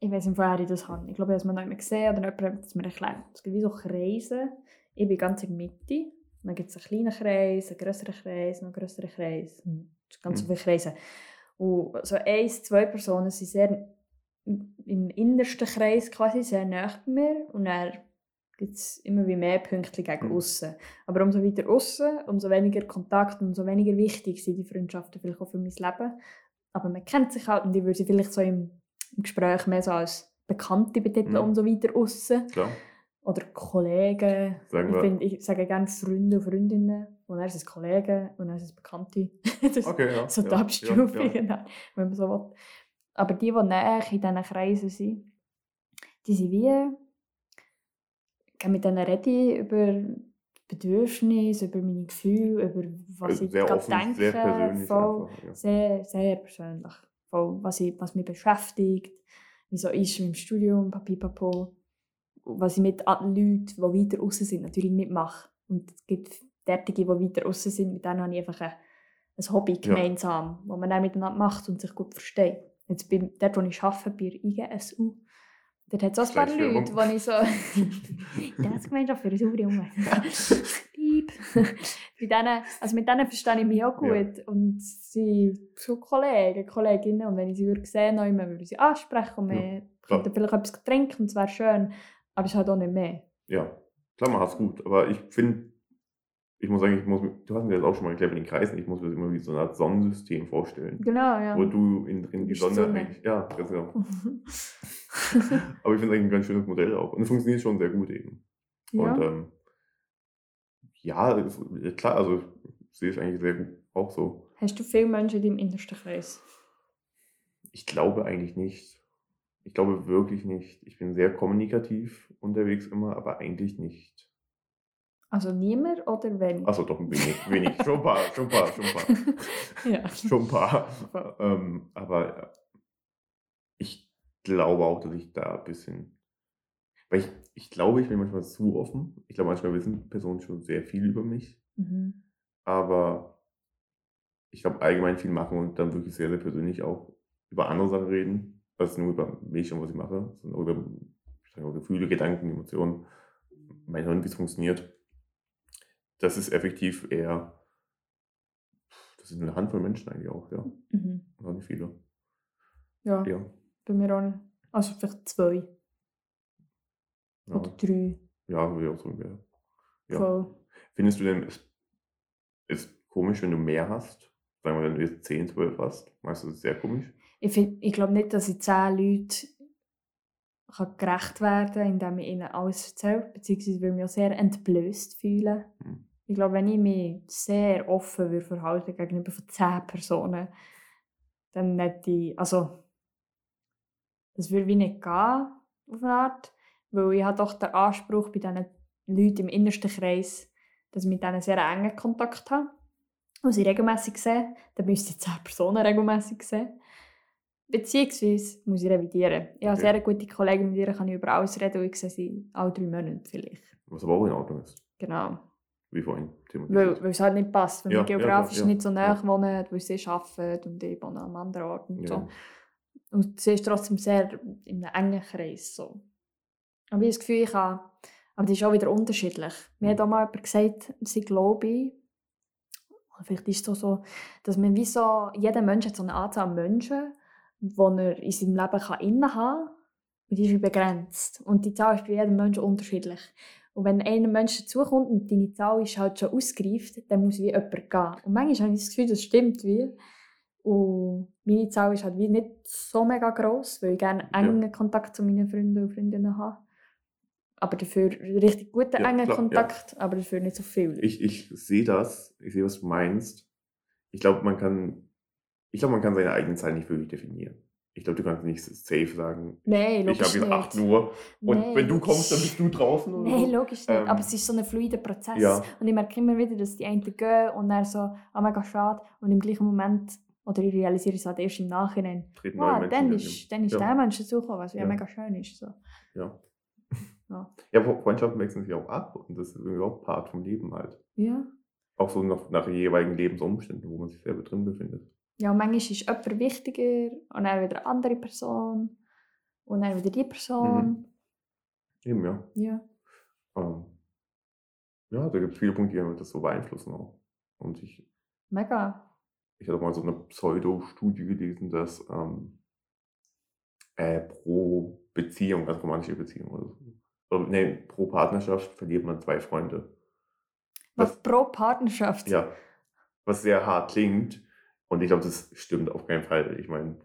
Ich weiß nicht, woher ich das habe. Ich glaube, ich habe es noch nicht gesehen oder jemand hat es mir erklärt. Es gibt wie so Kreise. Ich bin ganz in der Mitte. Dann gibt es einen kleinen Kreis, einen größeren Kreis, noch einen größeren Kreis. Und ganz Mhm. viele Kreise. Und so eins, zwei Personen sind sehr im innersten Kreis quasi sehr nah bei mir. Und dann gibt es immer wie mehr Punkte gegen Mhm. außen. Aber umso weiter außen, umso weniger Kontakt und umso weniger wichtig sind die Freundschaften vielleicht auch für mein Leben. Aber man kennt sich halt und ich würde sie vielleicht so im, im Gespräch mehr so als Bekannte betiteln, Mhm. umso weiter außen. Klar, Oder Kollegen. sagen Ich, wir. find, ich sage gerne Freunde und Freundinnen. Und dann sind es Kollegen und dann sind es Bekannte. das Okay, ja. so die ja, Abstufungen, ja, ja. wenn man so will. Aber die, die näher in diesen Kreisen sind, die sind wie... Ich mit denen rede ich über Bedürfnisse, über meine Gefühle, über was Also ich sehr gerade offen, denke. sehr persönlich voll, einfach. Ja. sehr, sehr persönlich. Voll, was, ich, was mich beschäftigt, wie so ist im Studium, papipapo. Was ich mit anderen Leuten, die weiter außen sind, natürlich nicht mache. Und es gibt derartige, die weiter außen sind, mit denen habe ich einfach ein, ein Hobby gemeinsam, das man dann miteinander macht und sich gut versteht. Jetzt bin, dort, wo ich arbeite, bei der IGSU, Dort hat es auch ein paar. Leute, wo ich so... das Gemeinschaft für Umwelt. Piep. Bei denen, also mit denen verstehe ich mich auch gut. Ja. Und sie sind so Kollegen, Kolleginnen. Und wenn ich sie würde sehen, würde würde ich sie ansprechen und Ja. wir könnten vielleicht etwas trinken und es wäre schön. Aber es halt auch nicht mehr. Ja, klar, man hat's gut. Aber ich finde, ich muss sagen, ich muss, du hast mir das auch schon mal erklärt mit den Kreisen, ich muss mir das immer wie so eine Art Sonnensystem vorstellen. Genau, ja. Wo du in, drin die Sonne, eigentlich. Ja, ganz genau. Aber ich finde es eigentlich ein ganz schönes Modell auch. Und es funktioniert schon sehr gut eben. ja. Und ähm, ja, klar, also ich sehe es eigentlich sehr gut auch so. Hast du viele Menschen in deinem innersten Kreis? Ich glaube eigentlich nicht. Ich glaube wirklich nicht. Ich bin sehr kommunikativ unterwegs immer, aber eigentlich nicht. Also niemand oder wenig? Achso, doch ein wenig. wenig. Schon ein paar, schon ein paar, schon ein paar. ja. Schon ein paar. ähm, aber äh, ich glaube auch, dass ich da ein bisschen. Weil ich, ich glaube, ich bin manchmal zu offen. Ich glaube, manchmal wissen Personen schon sehr viel über mich. Mhm. Aber ich glaube, allgemein viel machen und dann wirklich sehr, sehr persönlich auch über andere Sachen reden. Also nur über mich und was ich mache, sondern auch über Gefühle, Gedanken, Emotionen, mein Hirn, wie es funktioniert. Das ist effektiv eher. Das sind eine Handvoll Menschen eigentlich auch, ja. Mhm. Noch nicht viele. Ja, Ja. bei mir auch nicht. Also vielleicht zwei Ja, oder drei. ja würde ich auch sagen, ja. ja. Voll. Findest du denn, es ist komisch, wenn du mehr hast? Sagen wir, wenn du jetzt 10, 12 hast. Meinst du, das ist sehr komisch? Ich, find- ich glaube nicht, dass ich zehn Leuten kann gerecht werden kann, indem ich ihnen alles erzähle. Beziehungsweise würde ich mich auch sehr entblößt fühlen. Mhm. Ich glaube, wenn ich mich sehr offen würde verhalten gegenüber von zehn Personen, dann hätte ich, also, das würde wie nicht gehen, auf eine Art. Weil ich habe doch den Anspruch bei diesen Leuten im innersten Kreis, dass ich mit denen sehr engen Kontakt habe. Und sie regelmäßig sehe, dann müsste ich zehn Personen regelmäßig sehen. Beziehungsweise muss ich revidieren. Ich habe Okay. sehr eine gute Kollegin, mit der kann ich über alles reden und ich sehe sie alle drei Monate vielleicht. Was aber auch in Ordnung ist, Genau. Wie vorhin Weil, thematisiert. weil es halt nicht passt, wenn Ja, wir geografisch ja, nicht so nah wohnen, weil sie arbeiten und ich wohne am anderen Ort und so. Und sie ist trotzdem sehr in einem engen Kreis. So. Aber ich habe das Gefühl, ich habe, aber das ist auch wieder unterschiedlich. Mir hat auch mal jemand gesagt, sie glaube vielleicht ist es so, dass man wie so, jeder Mensch hat so eine Anzahl an Menschen, die er in seinem Leben kann innehaben kann. Und die ist wie begrenzt. Und die Zahl ist bei jedem Menschen unterschiedlich. Und wenn ein Mensch dazukommt und deine Zahl ist halt schon ausgereift, dann muss wie jemand gehen. Und manchmal habe ich das Gefühl, das stimmt wie. Und meine Zahl ist halt wie nicht so mega gross, weil ich gerne engen Kontakt zu meinen Freunden und Freundinnen habe. Aber dafür richtig guten Ja, engen klar, ja. Kontakt, aber dafür nicht so viel. Ich, ich sehe das, ich sehe, was du meinst. Ich glaube, man kann, ich glaube, man kann seine eigene Zahl nicht wirklich definieren. Ich glaube, du kannst nicht safe sagen, Nein, ich habe jetzt nicht. 8 Uhr und Nein, wenn du kommst, dann bist du draußen oder Nein, so. logisch nicht. Ähm, aber es ist so ein fluider Prozess. Ja. Und ich merke immer wieder, dass die einen gehen und dann so, ah, mega schade. Und im gleichen Moment, oder ich realisiere es halt erst im Nachhinein, Treten wow, Menschen dann ist, dann ist Ja. der Mensch dazugekommen, was ja, Ja. mega schön ist. So. Ja. Ja. Ja, Fre- Freundschaften wechseln sich auch ab und das ist auch Part vom Leben halt. Ja. Auch so nach, nach jeweiligen Lebensumständen, wo man sich selber drin befindet. Ja, manchmal ist jemand wichtiger und dann wieder eine andere Person und dann wieder die Person. Eben, ja. Ja. Ähm, ja, da gibt es viele Punkte, die das so beeinflussen auch. Und ich, Mega. ich hatte mal so eine Pseudo-Studie gelesen, dass ähm, äh, pro Beziehung, also romantische Beziehung oder so, oder, nee, pro Partnerschaft verliert man zwei Freunde. Was pro Partnerschaft. Ja, was sehr hart klingt. Und ich glaube, das stimmt auf keinen Fall. Ich meine,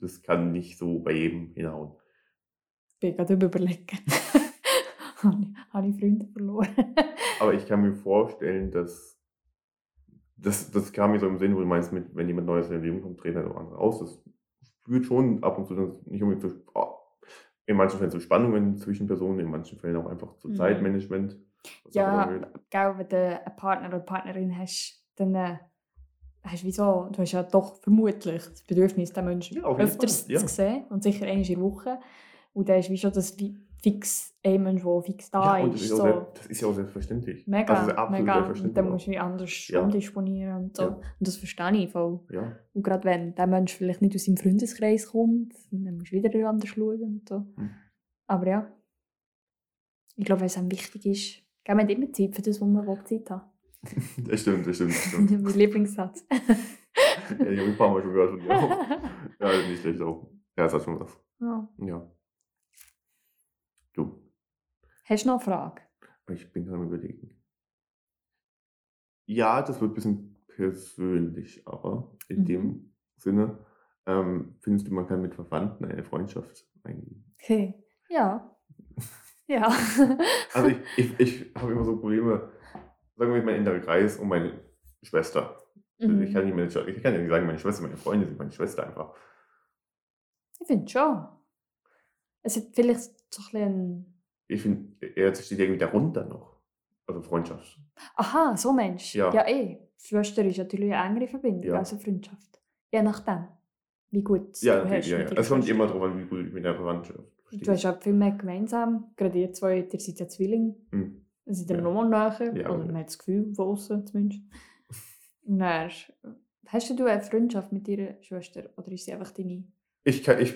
das kann nicht so bei jedem hinhauen. bin gerade überlegen. Habe ich- ich Freunde verloren? Aber ich kann mir vorstellen, dass das, das kam mir so im Sinn, wo du meinst, mit, wenn jemand Neues in dein Leben kommt, treten halt auch andere aus. Das führt schon ab und zu nicht unbedingt zu, oh, in manchen Fällen zu Spannungen zwischen Personen, in manchen Fällen auch einfach zu Mhm. Zeitmanagement. ja, gell, wenn du einen Partner oder Partnerin hast, dann äh, hast du wieso, du hast ja doch vermutlich das Bedürfnis, den Menschen Ja, öfters Fall, ja. zu sehen und sicher einmal in der Woche. Und dann ist wie schon das fix ein Mensch, der fix da ja, und das ist. so. das ist ja auch selbstverständlich. Mega, also absolut mega. Und selbstverständlich. dann auch. musst du wie anders Ja. umdisponieren und so. Ja. Und das verstehe ich voll. ja. Und gerade wenn der Mensch vielleicht nicht aus seinem Freundeskreis kommt, dann musst du wieder anders schauen und so. Hm. Aber ja. Ich glaube, was einem wichtig ist, man hat immer Zeit für das, wo man Zeit hat. Das stimmt, das stimmt, das stimmt. mein Lieblingssatz. ja, ich habe ein paar Mal schon gehört von dir. Ja, nicht schlecht auch. Ja, das hat schon was. ja. Ja. Du, Hast du noch eine Frage? ich bin gerade am überlegen. Ja, das wird ein bisschen persönlich, aber in Mhm. dem Sinne, ähm, findest du, man kann mit Verwandten eine Freundschaft eingehen? Okay. Ja. Ja. Also ich, ich, ich habe immer so Probleme, sagen wir meinem inneren Kreis und meine Schwester. Mhm. Ich, kann nicht meine, ich kann ja nicht sagen, meine Schwester, meine Freunde sind meine Schwester einfach. Ich finde schon. Es hat vielleicht so ein bisschen... Ich finde, er steht irgendwie darunter noch. Also Freundschaft. Aha, so Mensch. Ja. Ja, eh. Schwester ist natürlich eine engere Verbindung Ja. als eine Freundschaft. Je nachdem, wie gut Ja, du hast ja, ja. Es kommt immer darauf an, wie gut ich mit der Verwandtschaft Du hast verstehe. auch viel mehr gemeinsam. Gerade ihr zwei, ihr seid ja Zwillinge. Hm. Ihr seid ja Ja. nochmal näher. Ja, oder ja. man hat das Gefühl, von außen zumindest. Und dann, hast du eine Freundschaft mit deiner Schwester? Oder ist sie einfach deine... Ich, kann- ich,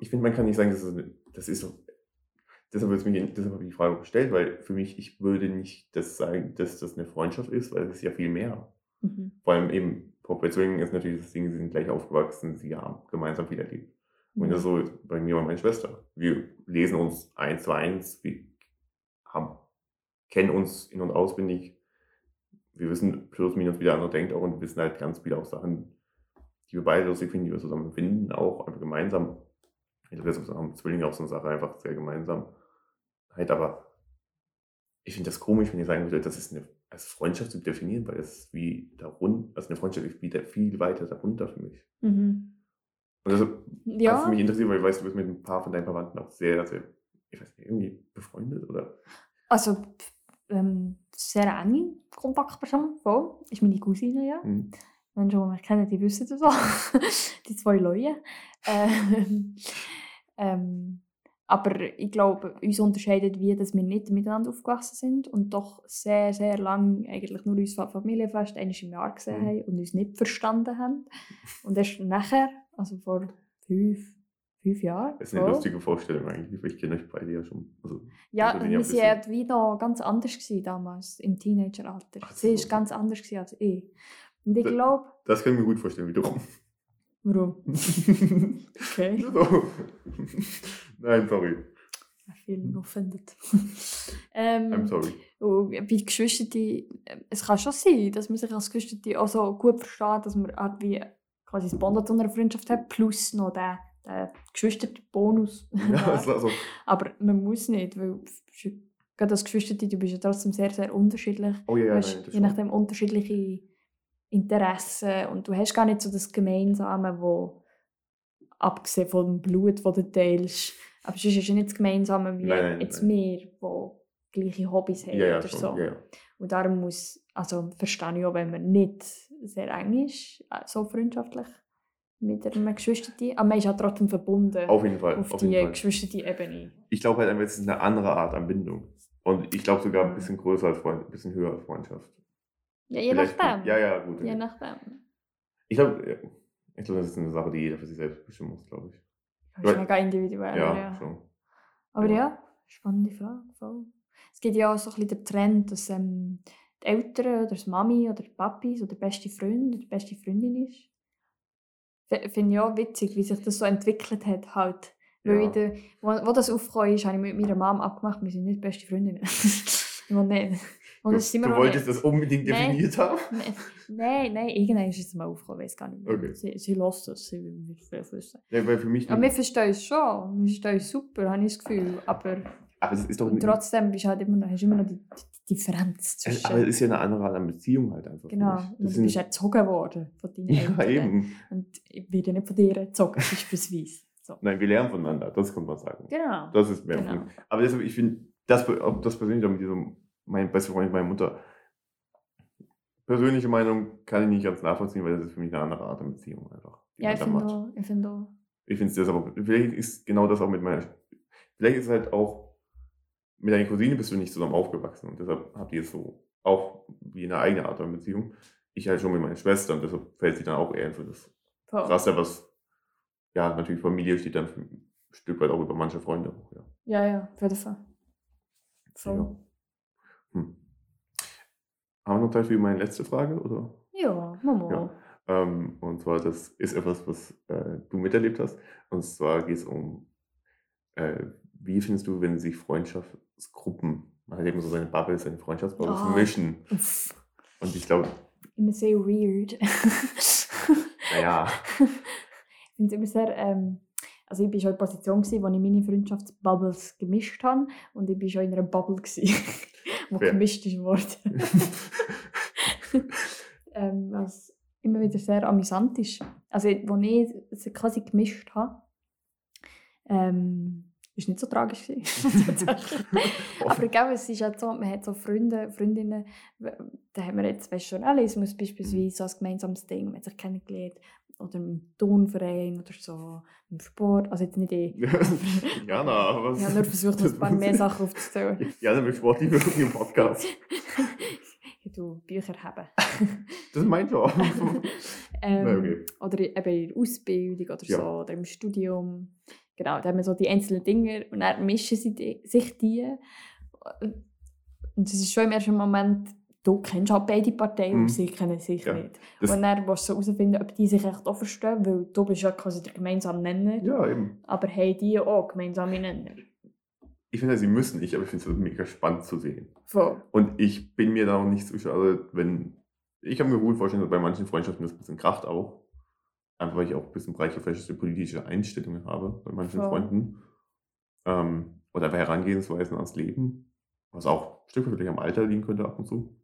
ich finde, man kann nicht sagen, das ist, eine- das ist so. Deshalb, habe ich die Frage gestellt, weil für mich, ich würde nicht das sagen, dass das eine Freundschaft ist, weil es ist ja viel mehr. Mhm. Vor allem eben, bei Zwillingen ist natürlich das Ding, sie sind gleich aufgewachsen, sie haben gemeinsam viel erlebt. Und das ist so bei mir und meiner Schwester. Wir lesen uns eins zu eins, wir haben, kennen uns in- und auswendig. Wir wissen plus minus, wie der andere denkt auch und wissen halt ganz viele auch Sachen, die wir beide lustig finden, die wir zusammen finden, auch einfach gemeinsam. Ich glaube, das auch Zwillinge auch so eine Sache, einfach sehr gemeinsam. Halt, aber ich finde das komisch, wenn ihr sagen würdet, das ist eine als Freundschaft zu definieren, weil es wie darunter, also eine Freundschaft ist wieder viel weiter darunter für mich. Mhm. Und das hat Ja. mich interessiert, weil ich weiß, du bist mit ein paar von deinen Verwandten auch sehr, sehr, ich weiß nicht, irgendwie befreundet oder? Also, ähm, sehr enge Kontaktperson, voll. Ist meine Cousine, ja. Hm. Menschen, die mich kennen, die wissen das auch. die zwei Leute. Ähm, ähm, aber ich glaube, uns unterscheidet, wie dass wir nicht miteinander aufgewachsen sind und doch sehr, sehr lang eigentlich nur uns Familienfest einmal im Jahr gesehen Mhm. haben und uns nicht verstanden haben. Und erst nachher, also vor fünf, fünf Jahren, Das ist eine voll, lustige Vorstellung eigentlich, weil ich kenne euch beide ja schon. Also, ja, ja, wir bisschen- waren wie noch ganz anders gewesen damals, im Teenageralter. Ach Sie so. war ganz anders gewesen als ich. Und ich glaube, das kann ich mir gut vorstellen, wiederum. warum? Okay. so. Nein, sorry. Ich bin offended. ähm, I'm sorry. bei Geschwistern, es kann schon sein, dass man sich als Geschwister auch so gut versteht, dass man halt wie quasi das Bond zu einer Freundschaft hat, plus noch den, den Geschwister-Bonus. Ja, also, also, Aber man muss nicht, weil gerade als Geschwister, du bist ja trotzdem sehr, sehr unterschiedlich. oh ja, ja, nein, hast das je nachdem unterschiedliche Interessen und du hast gar nicht so das Gemeinsame, wo abgesehen vom Blut, das du teilst, aber sonst ist ja nicht das Gemeinsame wie Nein, nein, jetzt nein. wir, die gleiche Hobbys haben Ja, ja, oder schon. so. Ja, ja. Und darum muss, also verstehe ich auch, wenn man nicht sehr eng ist, äh, so freundschaftlich mit einem Geschwister, aber man ist auch trotzdem verbunden Auf jeden Fall. auf, Auf die. Geschwister-Ebene. Ich glaube halt es ist eine andere Art an Bindung. Und ich glaube sogar ein bisschen größer als Freund, ein bisschen höher als Freundschaft. Ja, je Vielleicht- nachdem. Ja, ja, gut. Je nachdem. Ich glaube, ich glaube, das ist eine Sache, die jeder für sich selbst bestimmen muss, glaube ich. Das ist mega individuell. Ja, ja. schon. Aber Ja. ja, spannende Frage. Voll. Es gibt ja auch so ein bisschen den Trend, dass ähm, die Eltern oder das Mami oder die Papi so der beste Freund oder die beste Freundin ist. Finde ich auch witzig, wie sich das so entwickelt hat. Halt. Weil Ja. der, wo, wo das aufgekommen ist, habe ich mit meiner Mom abgemacht, wir sind nicht beste Freundinnen. und nicht. Und Du, das sind wir du wolltest nicht. das unbedingt Nein. definiert haben? Nein, Nein, nein, irgendwann ist es mal aufgekommen, weiß gar nicht mehr. Okay. Sie, sie lässt das, sie will es wissen. Ja, weil für mich. Aber wir verstehen es schon, wir verstehen es super, habe ich das Gefühl. Aber aber es ist doch und trotzdem bist halt immer noch, hast du immer noch die, die Differenz zwischen. aber es ist ja eine andere Art an Beziehung halt einfach. genau, und du bist erzogen worden von deinen ja, Eltern. eben. Und ich werde nicht von dir erzogen, beispielsweise. So. Nein, wir lernen voneinander, das kann man sagen. Genau. Das ist mehr. genau. Aber deshalb, ich finde, das, auch das persönlich mit diesem, mein bester Freund, meine Mutter, persönliche Meinung kann ich nicht ganz nachvollziehen, weil das ist für mich eine andere Art an Beziehung einfach. Ja, ich finde auch, ich finde auch. Ich finde es das aber, vielleicht ist genau das auch mit meiner, vielleicht ist es halt auch, mit deiner Cousine bist du nicht zusammen aufgewachsen und deshalb habt ihr es so auch wie eine eigene Art an Beziehung. Ich halt schon mit meiner Schwester und deshalb fällt sie dann auch eher für das Voll. Raster, was, ja, natürlich Familie steht dann für, Stück weit auch über manche Freunde. Ja. Ja, ja, auf jeden Fall. Voll. Ja. Hm. Haben wir noch Zeit für meine letzte Frage? Oder? Ja, Mama. Ja. Ähm, und zwar, das ist etwas, was äh, du miterlebt hast. Und zwar geht es um, äh, wie findest du, wenn sich Freundschaftsgruppen, man hat eben so seine Bubble, seine Freundschaftsbubbles Ah. mischen. Und ich glaube, immer sehr weird. naja, Ich finde es immer sehr, ähm, also ich war schon in der Position, gewesen, wo ich meine Freundschaftsbubbles gemischt habe und ich war schon in einer Bubble, gewesen, die Wer? gemischt ist worden. ähm, was immer wieder sehr amüsant ist. Also, als ich es quasi gemischt habe, ähm, ist nicht so tragisch. Aber gell, es ist halt so, man hat so Freunde, Freundinnen, da haben wir jetzt weißt, Journalismus beispielsweise als gemeinsames Ding, man hat sich kennengelernt, oder im Turnverein oder so, im Sport, also jetzt nicht ich. Jana, was? Ich habe nur versucht, noch ein paar mehr Sachen aufzuzählen. Jana will sportlich wirken im Podcast. ich tue Bücher haben. Das ist mein Job. ähm, okay. Oder eben in der Ausbildung oder Ja. so, oder im Studium. Genau, da haben wir so die einzelnen Dinge und dann mischen sie die, sich die. Und es ist schon im ersten Moment, du kennst halt beide Parteien Mhm. und sie kennen sich Ja, nicht. und dann willst du herausfinden, ob die sich echt auch verstehen, weil du bist ja quasi der gemeinsame Nenner, Ja, eben. aber haben die auch gemeinsame Nenner. Ich finde, sie müssen nicht, aber ich finde es mega spannend zu sehen. Voll. Und ich bin mir da auch nicht so schade, wenn. Ich kann mir gut vorstellen, dass bei manchen Freundschaften das ein bisschen kracht auch. Einfach weil ich auch ein bisschen breite gefächerte politische Einstellungen habe bei manchen Voll. Freunden. Ähm, oder einfach Herangehensweisen ans Leben. Was auch ein Stück weit vielleicht am Alter liegen könnte ab und zu.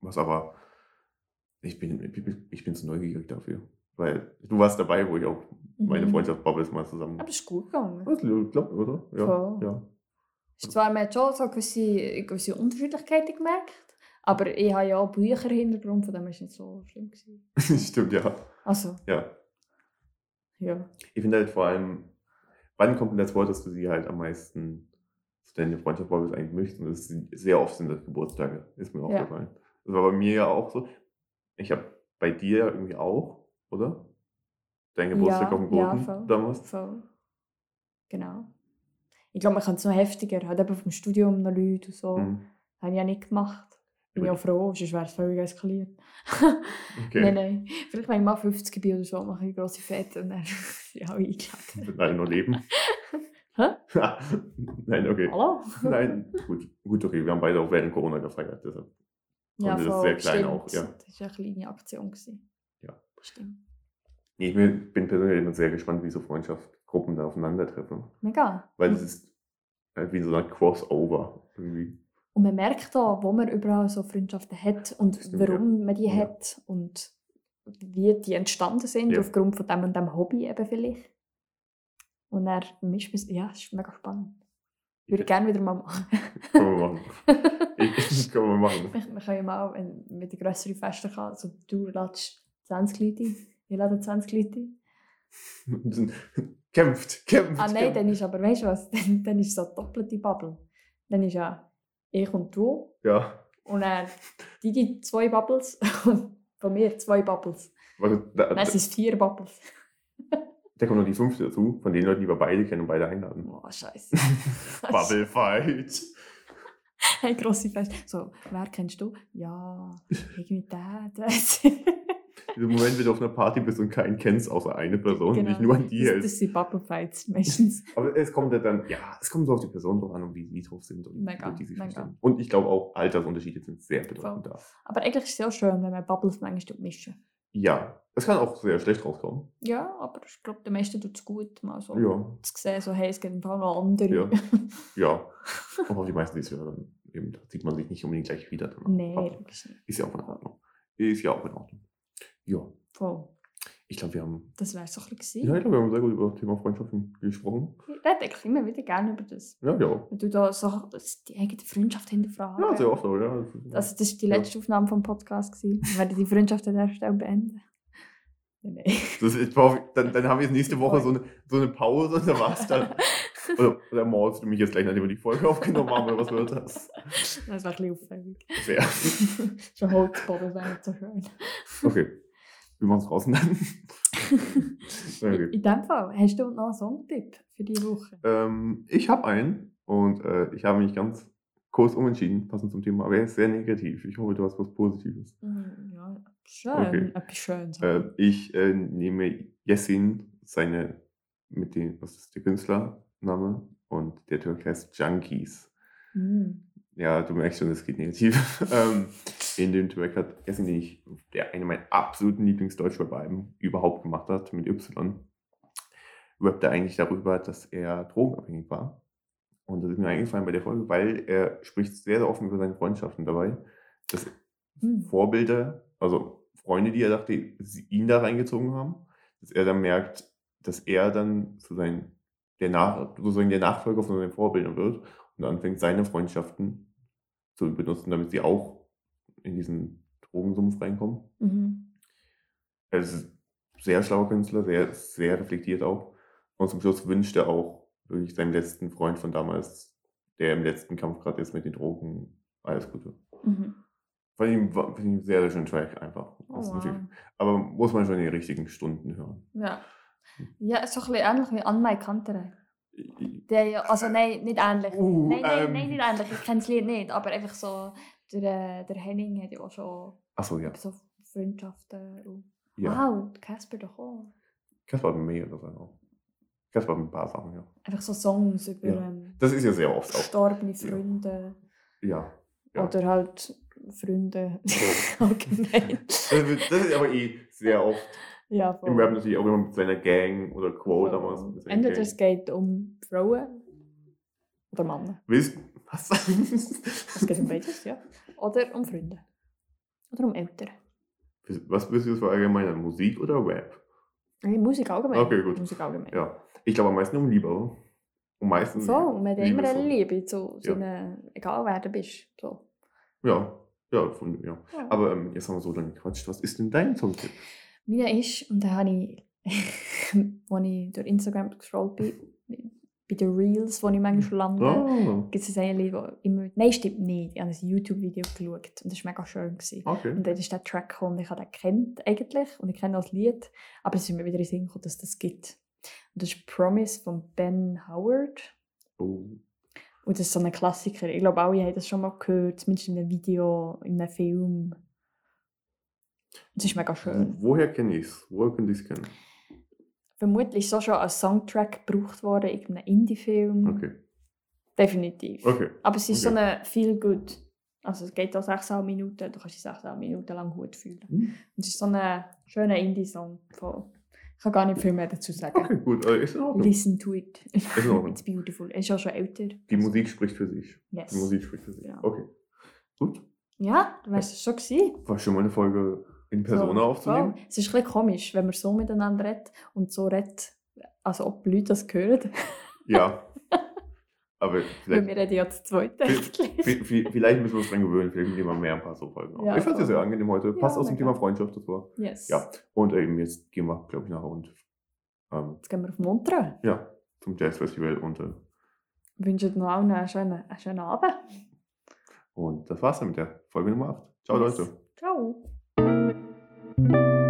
Was aber. Ich bin, ich bin, zu neugierig dafür. Weil du warst dabei, wo ich auch meine Mhm. Freundschaftsbubbles mal zusammen. Aber es ist gut gegangen. Das klappt, oder? Ja. Voll. ja. Es ist zwar, hat schon so gewisse, gewisse Unterschiedlichkeiten gemerkt, aber ich habe ja auch Bücherhintergrund, von dem war es nicht so schlimm. Stimmt, ja. Also, Ja. ja. Ich finde halt vor allem, wann kommt denn das Wort, dass du sie halt am meisten zu deiner Freundschaft Bubbles eigentlich möchtest? Und das ist sehr oft sind das Geburtstage, ist mir Ja. aufgefallen. Das war bei mir ja auch so. Ich habe bei dir ja irgendwie auch, oder? Dein Geburtstag Ja, auf dem ja, Boden voll. damals. Voll. Genau. Ich glaube, man kann es noch heftiger. Hat eben vom Studium noch Leute und so. Mhm. Habe ich ja nicht gemacht. Bin auch froh, sonst wäre es völlig eskaliert. Okay. Nein, nein. Vielleicht, wenn ich mal 50 bin oder so, mache ich grosse Fete und dann ja, eingeladen. Alle noch leben. Hä? Nein, okay. Hallo? Nein, gut, gut, okay. Wir haben beide auch während Corona gefeiert. Deshalb. Ja, Und das ist sehr klein stimmt. auch, ja. Das war eine kleine Aktion. Gewesen. Ja. Stimmt. Ich bin persönlich immer sehr gespannt, wie so Freundschaftsgruppen da aufeinandertreffen. Mega. Weil es ist halt wie so eine Crossover irgendwie. Und man merkt auch, wo man überall so Freundschaften hat und Stimmt, warum man die Ja. hat und wie die entstanden sind, Ja. aufgrund von dem und dem Hobby eben vielleicht. Und dann mischt man ja, es ist mega spannend. Würde ich gerne wieder mal machen. Können wir machen. Ich, können wir machen. wir, wir können ja mal, wenn mit den grösseren Festen kann, also du ladest 20 Leute ein, ich lade 20 Leute ein. kämpft, kämpft. Ah nein, kämpft. dann ist aber, weißt du was, dann, dann ist so doppelte Bubble. Dann ist ja ich und du Ja. und dann die, zwei Bubbles und von mir zwei Bubbles. Warte, da, Dann da, sind es vier Bubbles. da kommt noch die fünfte dazu, von den Leuten, die wir beide kennen und beide einladen. Boah, scheiße. Bubble Fight. Ein grosse Fest. So, wer kennst du? Ja, irgendwie der, der. Dieser Moment, wenn du auf einer Party bist und keinen kennst, außer eine Person Genau. dich nur an die das, hältst. das sind Bubble Fights meistens. Aber es kommt ja dann, ja, es kommt so auf die Person drauf an und wie die drauf sind und Mega, wie die sich mega. verstehen. Und ich glaube auch, Altersunterschiede sind sehr bedeutend da. Aber eigentlich ist es auch schön, wenn man Bubbles manchmal mischen. Ja, es kann auch sehr schlecht rauskommen. Ja, aber ich glaube, der meiste tut es gut, mal so Ja, zu sehen, so, hey, es gibt ein paar noch andere. Ja. ja. Aber die meisten ist ja dann eben, da sieht man sich nicht unbedingt gleich wieder. danach. nee, Aber nicht. Ist ja auch in Ordnung. Ist ja auch in Ordnung. Ja, Voll. ich glaube, wir haben, Das wäre es doch ein ja, bisschen ich gewesen. glaube, wir haben sehr gut über das Thema Freundschaften gesprochen. Ich rede eigentlich immer wieder gerne über das. Ja, ja. Wenn du da so die eigene Freundschaft hinterfragen. Ja, sehr oft auch, ja. Also, das war die Ja. letzte Aufnahme vom Podcast. gewesen. Wir werden die Freundschaft an der Stelle beenden. Nein, dann, dann haben wir jetzt nächste Woche so eine, so eine Pause und da war es dann. Oder, oder maulst du mich jetzt gleich, nachdem wir die Folge aufgenommen haben, oder was wird das? Das wäre ein bisschen auffällig. Sehr. Schon Holzboden wäre nicht so schön. Okay. Wir machen es draußen dann. Okay. In dem Fall, hast du noch einen Songtipp für diese Woche? Ähm, ich habe einen und äh, ich habe mich ganz kurz umentschieden, passend zum Thema, aber er ist sehr negativ. Ich hoffe, du hast was Positives. Mm, Ja, schön. Okay. Etwas Schönes. Äh, ich äh, nehme Yesin, seine, mit dem, was ist der Künstlername? Und der Track heißt Junkies. Mm. Ja, du merkst schon, es geht negativ. ähm, in dem Track hat Yesin, den ich, der eine meiner absoluten Lieblings-Deutschrap-Alben überhaupt gemacht hat, mit Y, rappt er eigentlich darüber, dass er drogenabhängig war. Und das ist mir eingefallen bei der Folge, weil er spricht sehr, sehr offen über seine Freundschaften dabei. Dass Hm. Vorbilder, also Freunde, die er dachte, ihn da reingezogen haben, dass er dann merkt, dass er dann zu sein, der Nach, sozusagen der Nachfolger von seinen Vorbildern wird und anfängt, seine Freundschaften zu benutzen, damit sie auch in diesen Drogensumpf reinkommen. Mhm. Er ist ein sehr schlauer Künstler, sehr, sehr reflektiert auch. Und zum Schluss wünscht er auch wirklich seinem letzten Freund von damals, der im letzten Kampf gerade ist mit den Drogen, alles Gute. Mhm. Fand ich, fand ich einen sehr, sehr schönen Track einfach. Oh, wow. Aber muss man schon in den richtigen Stunden hören. Ja. Ja, ist doch ein bisschen ähnlich wie Anne Kantere. Der ja, also nein, nicht ähnlich. Uh, nein, nein, ähm. nein, nicht ähnlich. Ich kenne das Lied nicht, aber einfach so, der, äh, der Henning hat ja auch schon Achso, ja. so Freundschaften. Und ja. Wow, Casper doch auch. Kasper hat mehrere Sachen auch. Kasper hat ein paar Sachen, ja. Einfach so Songs über Ja. ähm, Das ist ja sehr oft Ja. Freunde. Ja. Ja. Oder halt Freunde allgemein. Das ist das ist aber eh sehr oft ja, voll. im Rap natürlich auch immer mit seiner Gang oder Quo damals. Entweder es geht um Frauen oder Männer. Willst Was? Es geht um beides, ja. Oder um Freunde. Oder um Eltern. Was bist du jetzt für allgemeiner? Musik oder Rap? Hey, Musik allgemein. Okay, gut. Musik allgemein. Ja. Ich glaube am meisten um Liebe. oder? Am meisten. So, und man hat immer eine Liebe. Liebe zu Ja. seinen, egal wer du bist. So. Ja. Ja, von, ja. Ja. Aber ähm, jetzt haben wir so lange gequatscht. Was ist denn dein Songtipp? Meine ist, und da habe ich, als ich durch Instagram gescrollt bin, bei den Reels, die ich manchmal lande, Oh, gibt es ein Lied, das immer... Nein, stimmt nicht. Ich habe ein YouTube-Video geschaut und das war mega schön. Gewesen. okay. Und dann ist der Track gekommen und ich habe den kennt eigentlich und ich kenne auch das Lied, aber es ist mir wieder in den Sinn gekommen, dass das gibt. Und das ist Promise von Ben Howard. Oh. Und das ist so ein Klassiker. Ich glaube, alle haben das schon mal gehört, zumindest in einem Video, in einem Film. Das ist mega schön. Wo- Woher kenne ich es? Woher könnte ich es kennen? Vermutlich so schon als Soundtrack gebraucht worden in einem Indie-Film. Okay. Definitiv. Okay. Aber es ist Okay. so eine feel good. Also es geht auch 6 Minuten, du kannst dich 6 Minuten lang gut fühlen. Hm. Und es ist so ein schöner Indie-Song. von- Ich kann gar nicht viel mehr dazu sagen. Okay, gut. Äh, ist in Ordnung. Listen to it. in Ordnung. It's beautiful. Er ist auch schon älter. Die Musik spricht für sich. Yes. Die Musik spricht für sich. Ja. Okay. Gut. Ja, du weißt es schon gewesen. War schon mal eine Folge in Persona So, aufzunehmen? voll. Es ist ein bisschen komisch, wenn man so miteinander redet und so redet, also ob die Leute das hören. Ja. Aber vielleicht, wir reden ja zu zweit Vi- eigentlich. vi- vi- vielleicht müssen wir uns dran gewöhnen. Vielleicht nehmen wir mehr ein paar so Folgen auf. Ja, ich fand es sehr angenehm heute. Ja, Passt aus dem. Thema Freundschaft. Das war. Yes. Ja. Und eben jetzt gehen wir, glaube ich, nachher und ähm, Jetzt gehen wir auf Montreux. ja, zum Jazzfestival und, äh, Ich wünsche dir noch allen einen schönen, einen schönen Abend. und das war's dann mit der Folge Nummer 8. Ciao, Yes. Leute. Ciao. thank you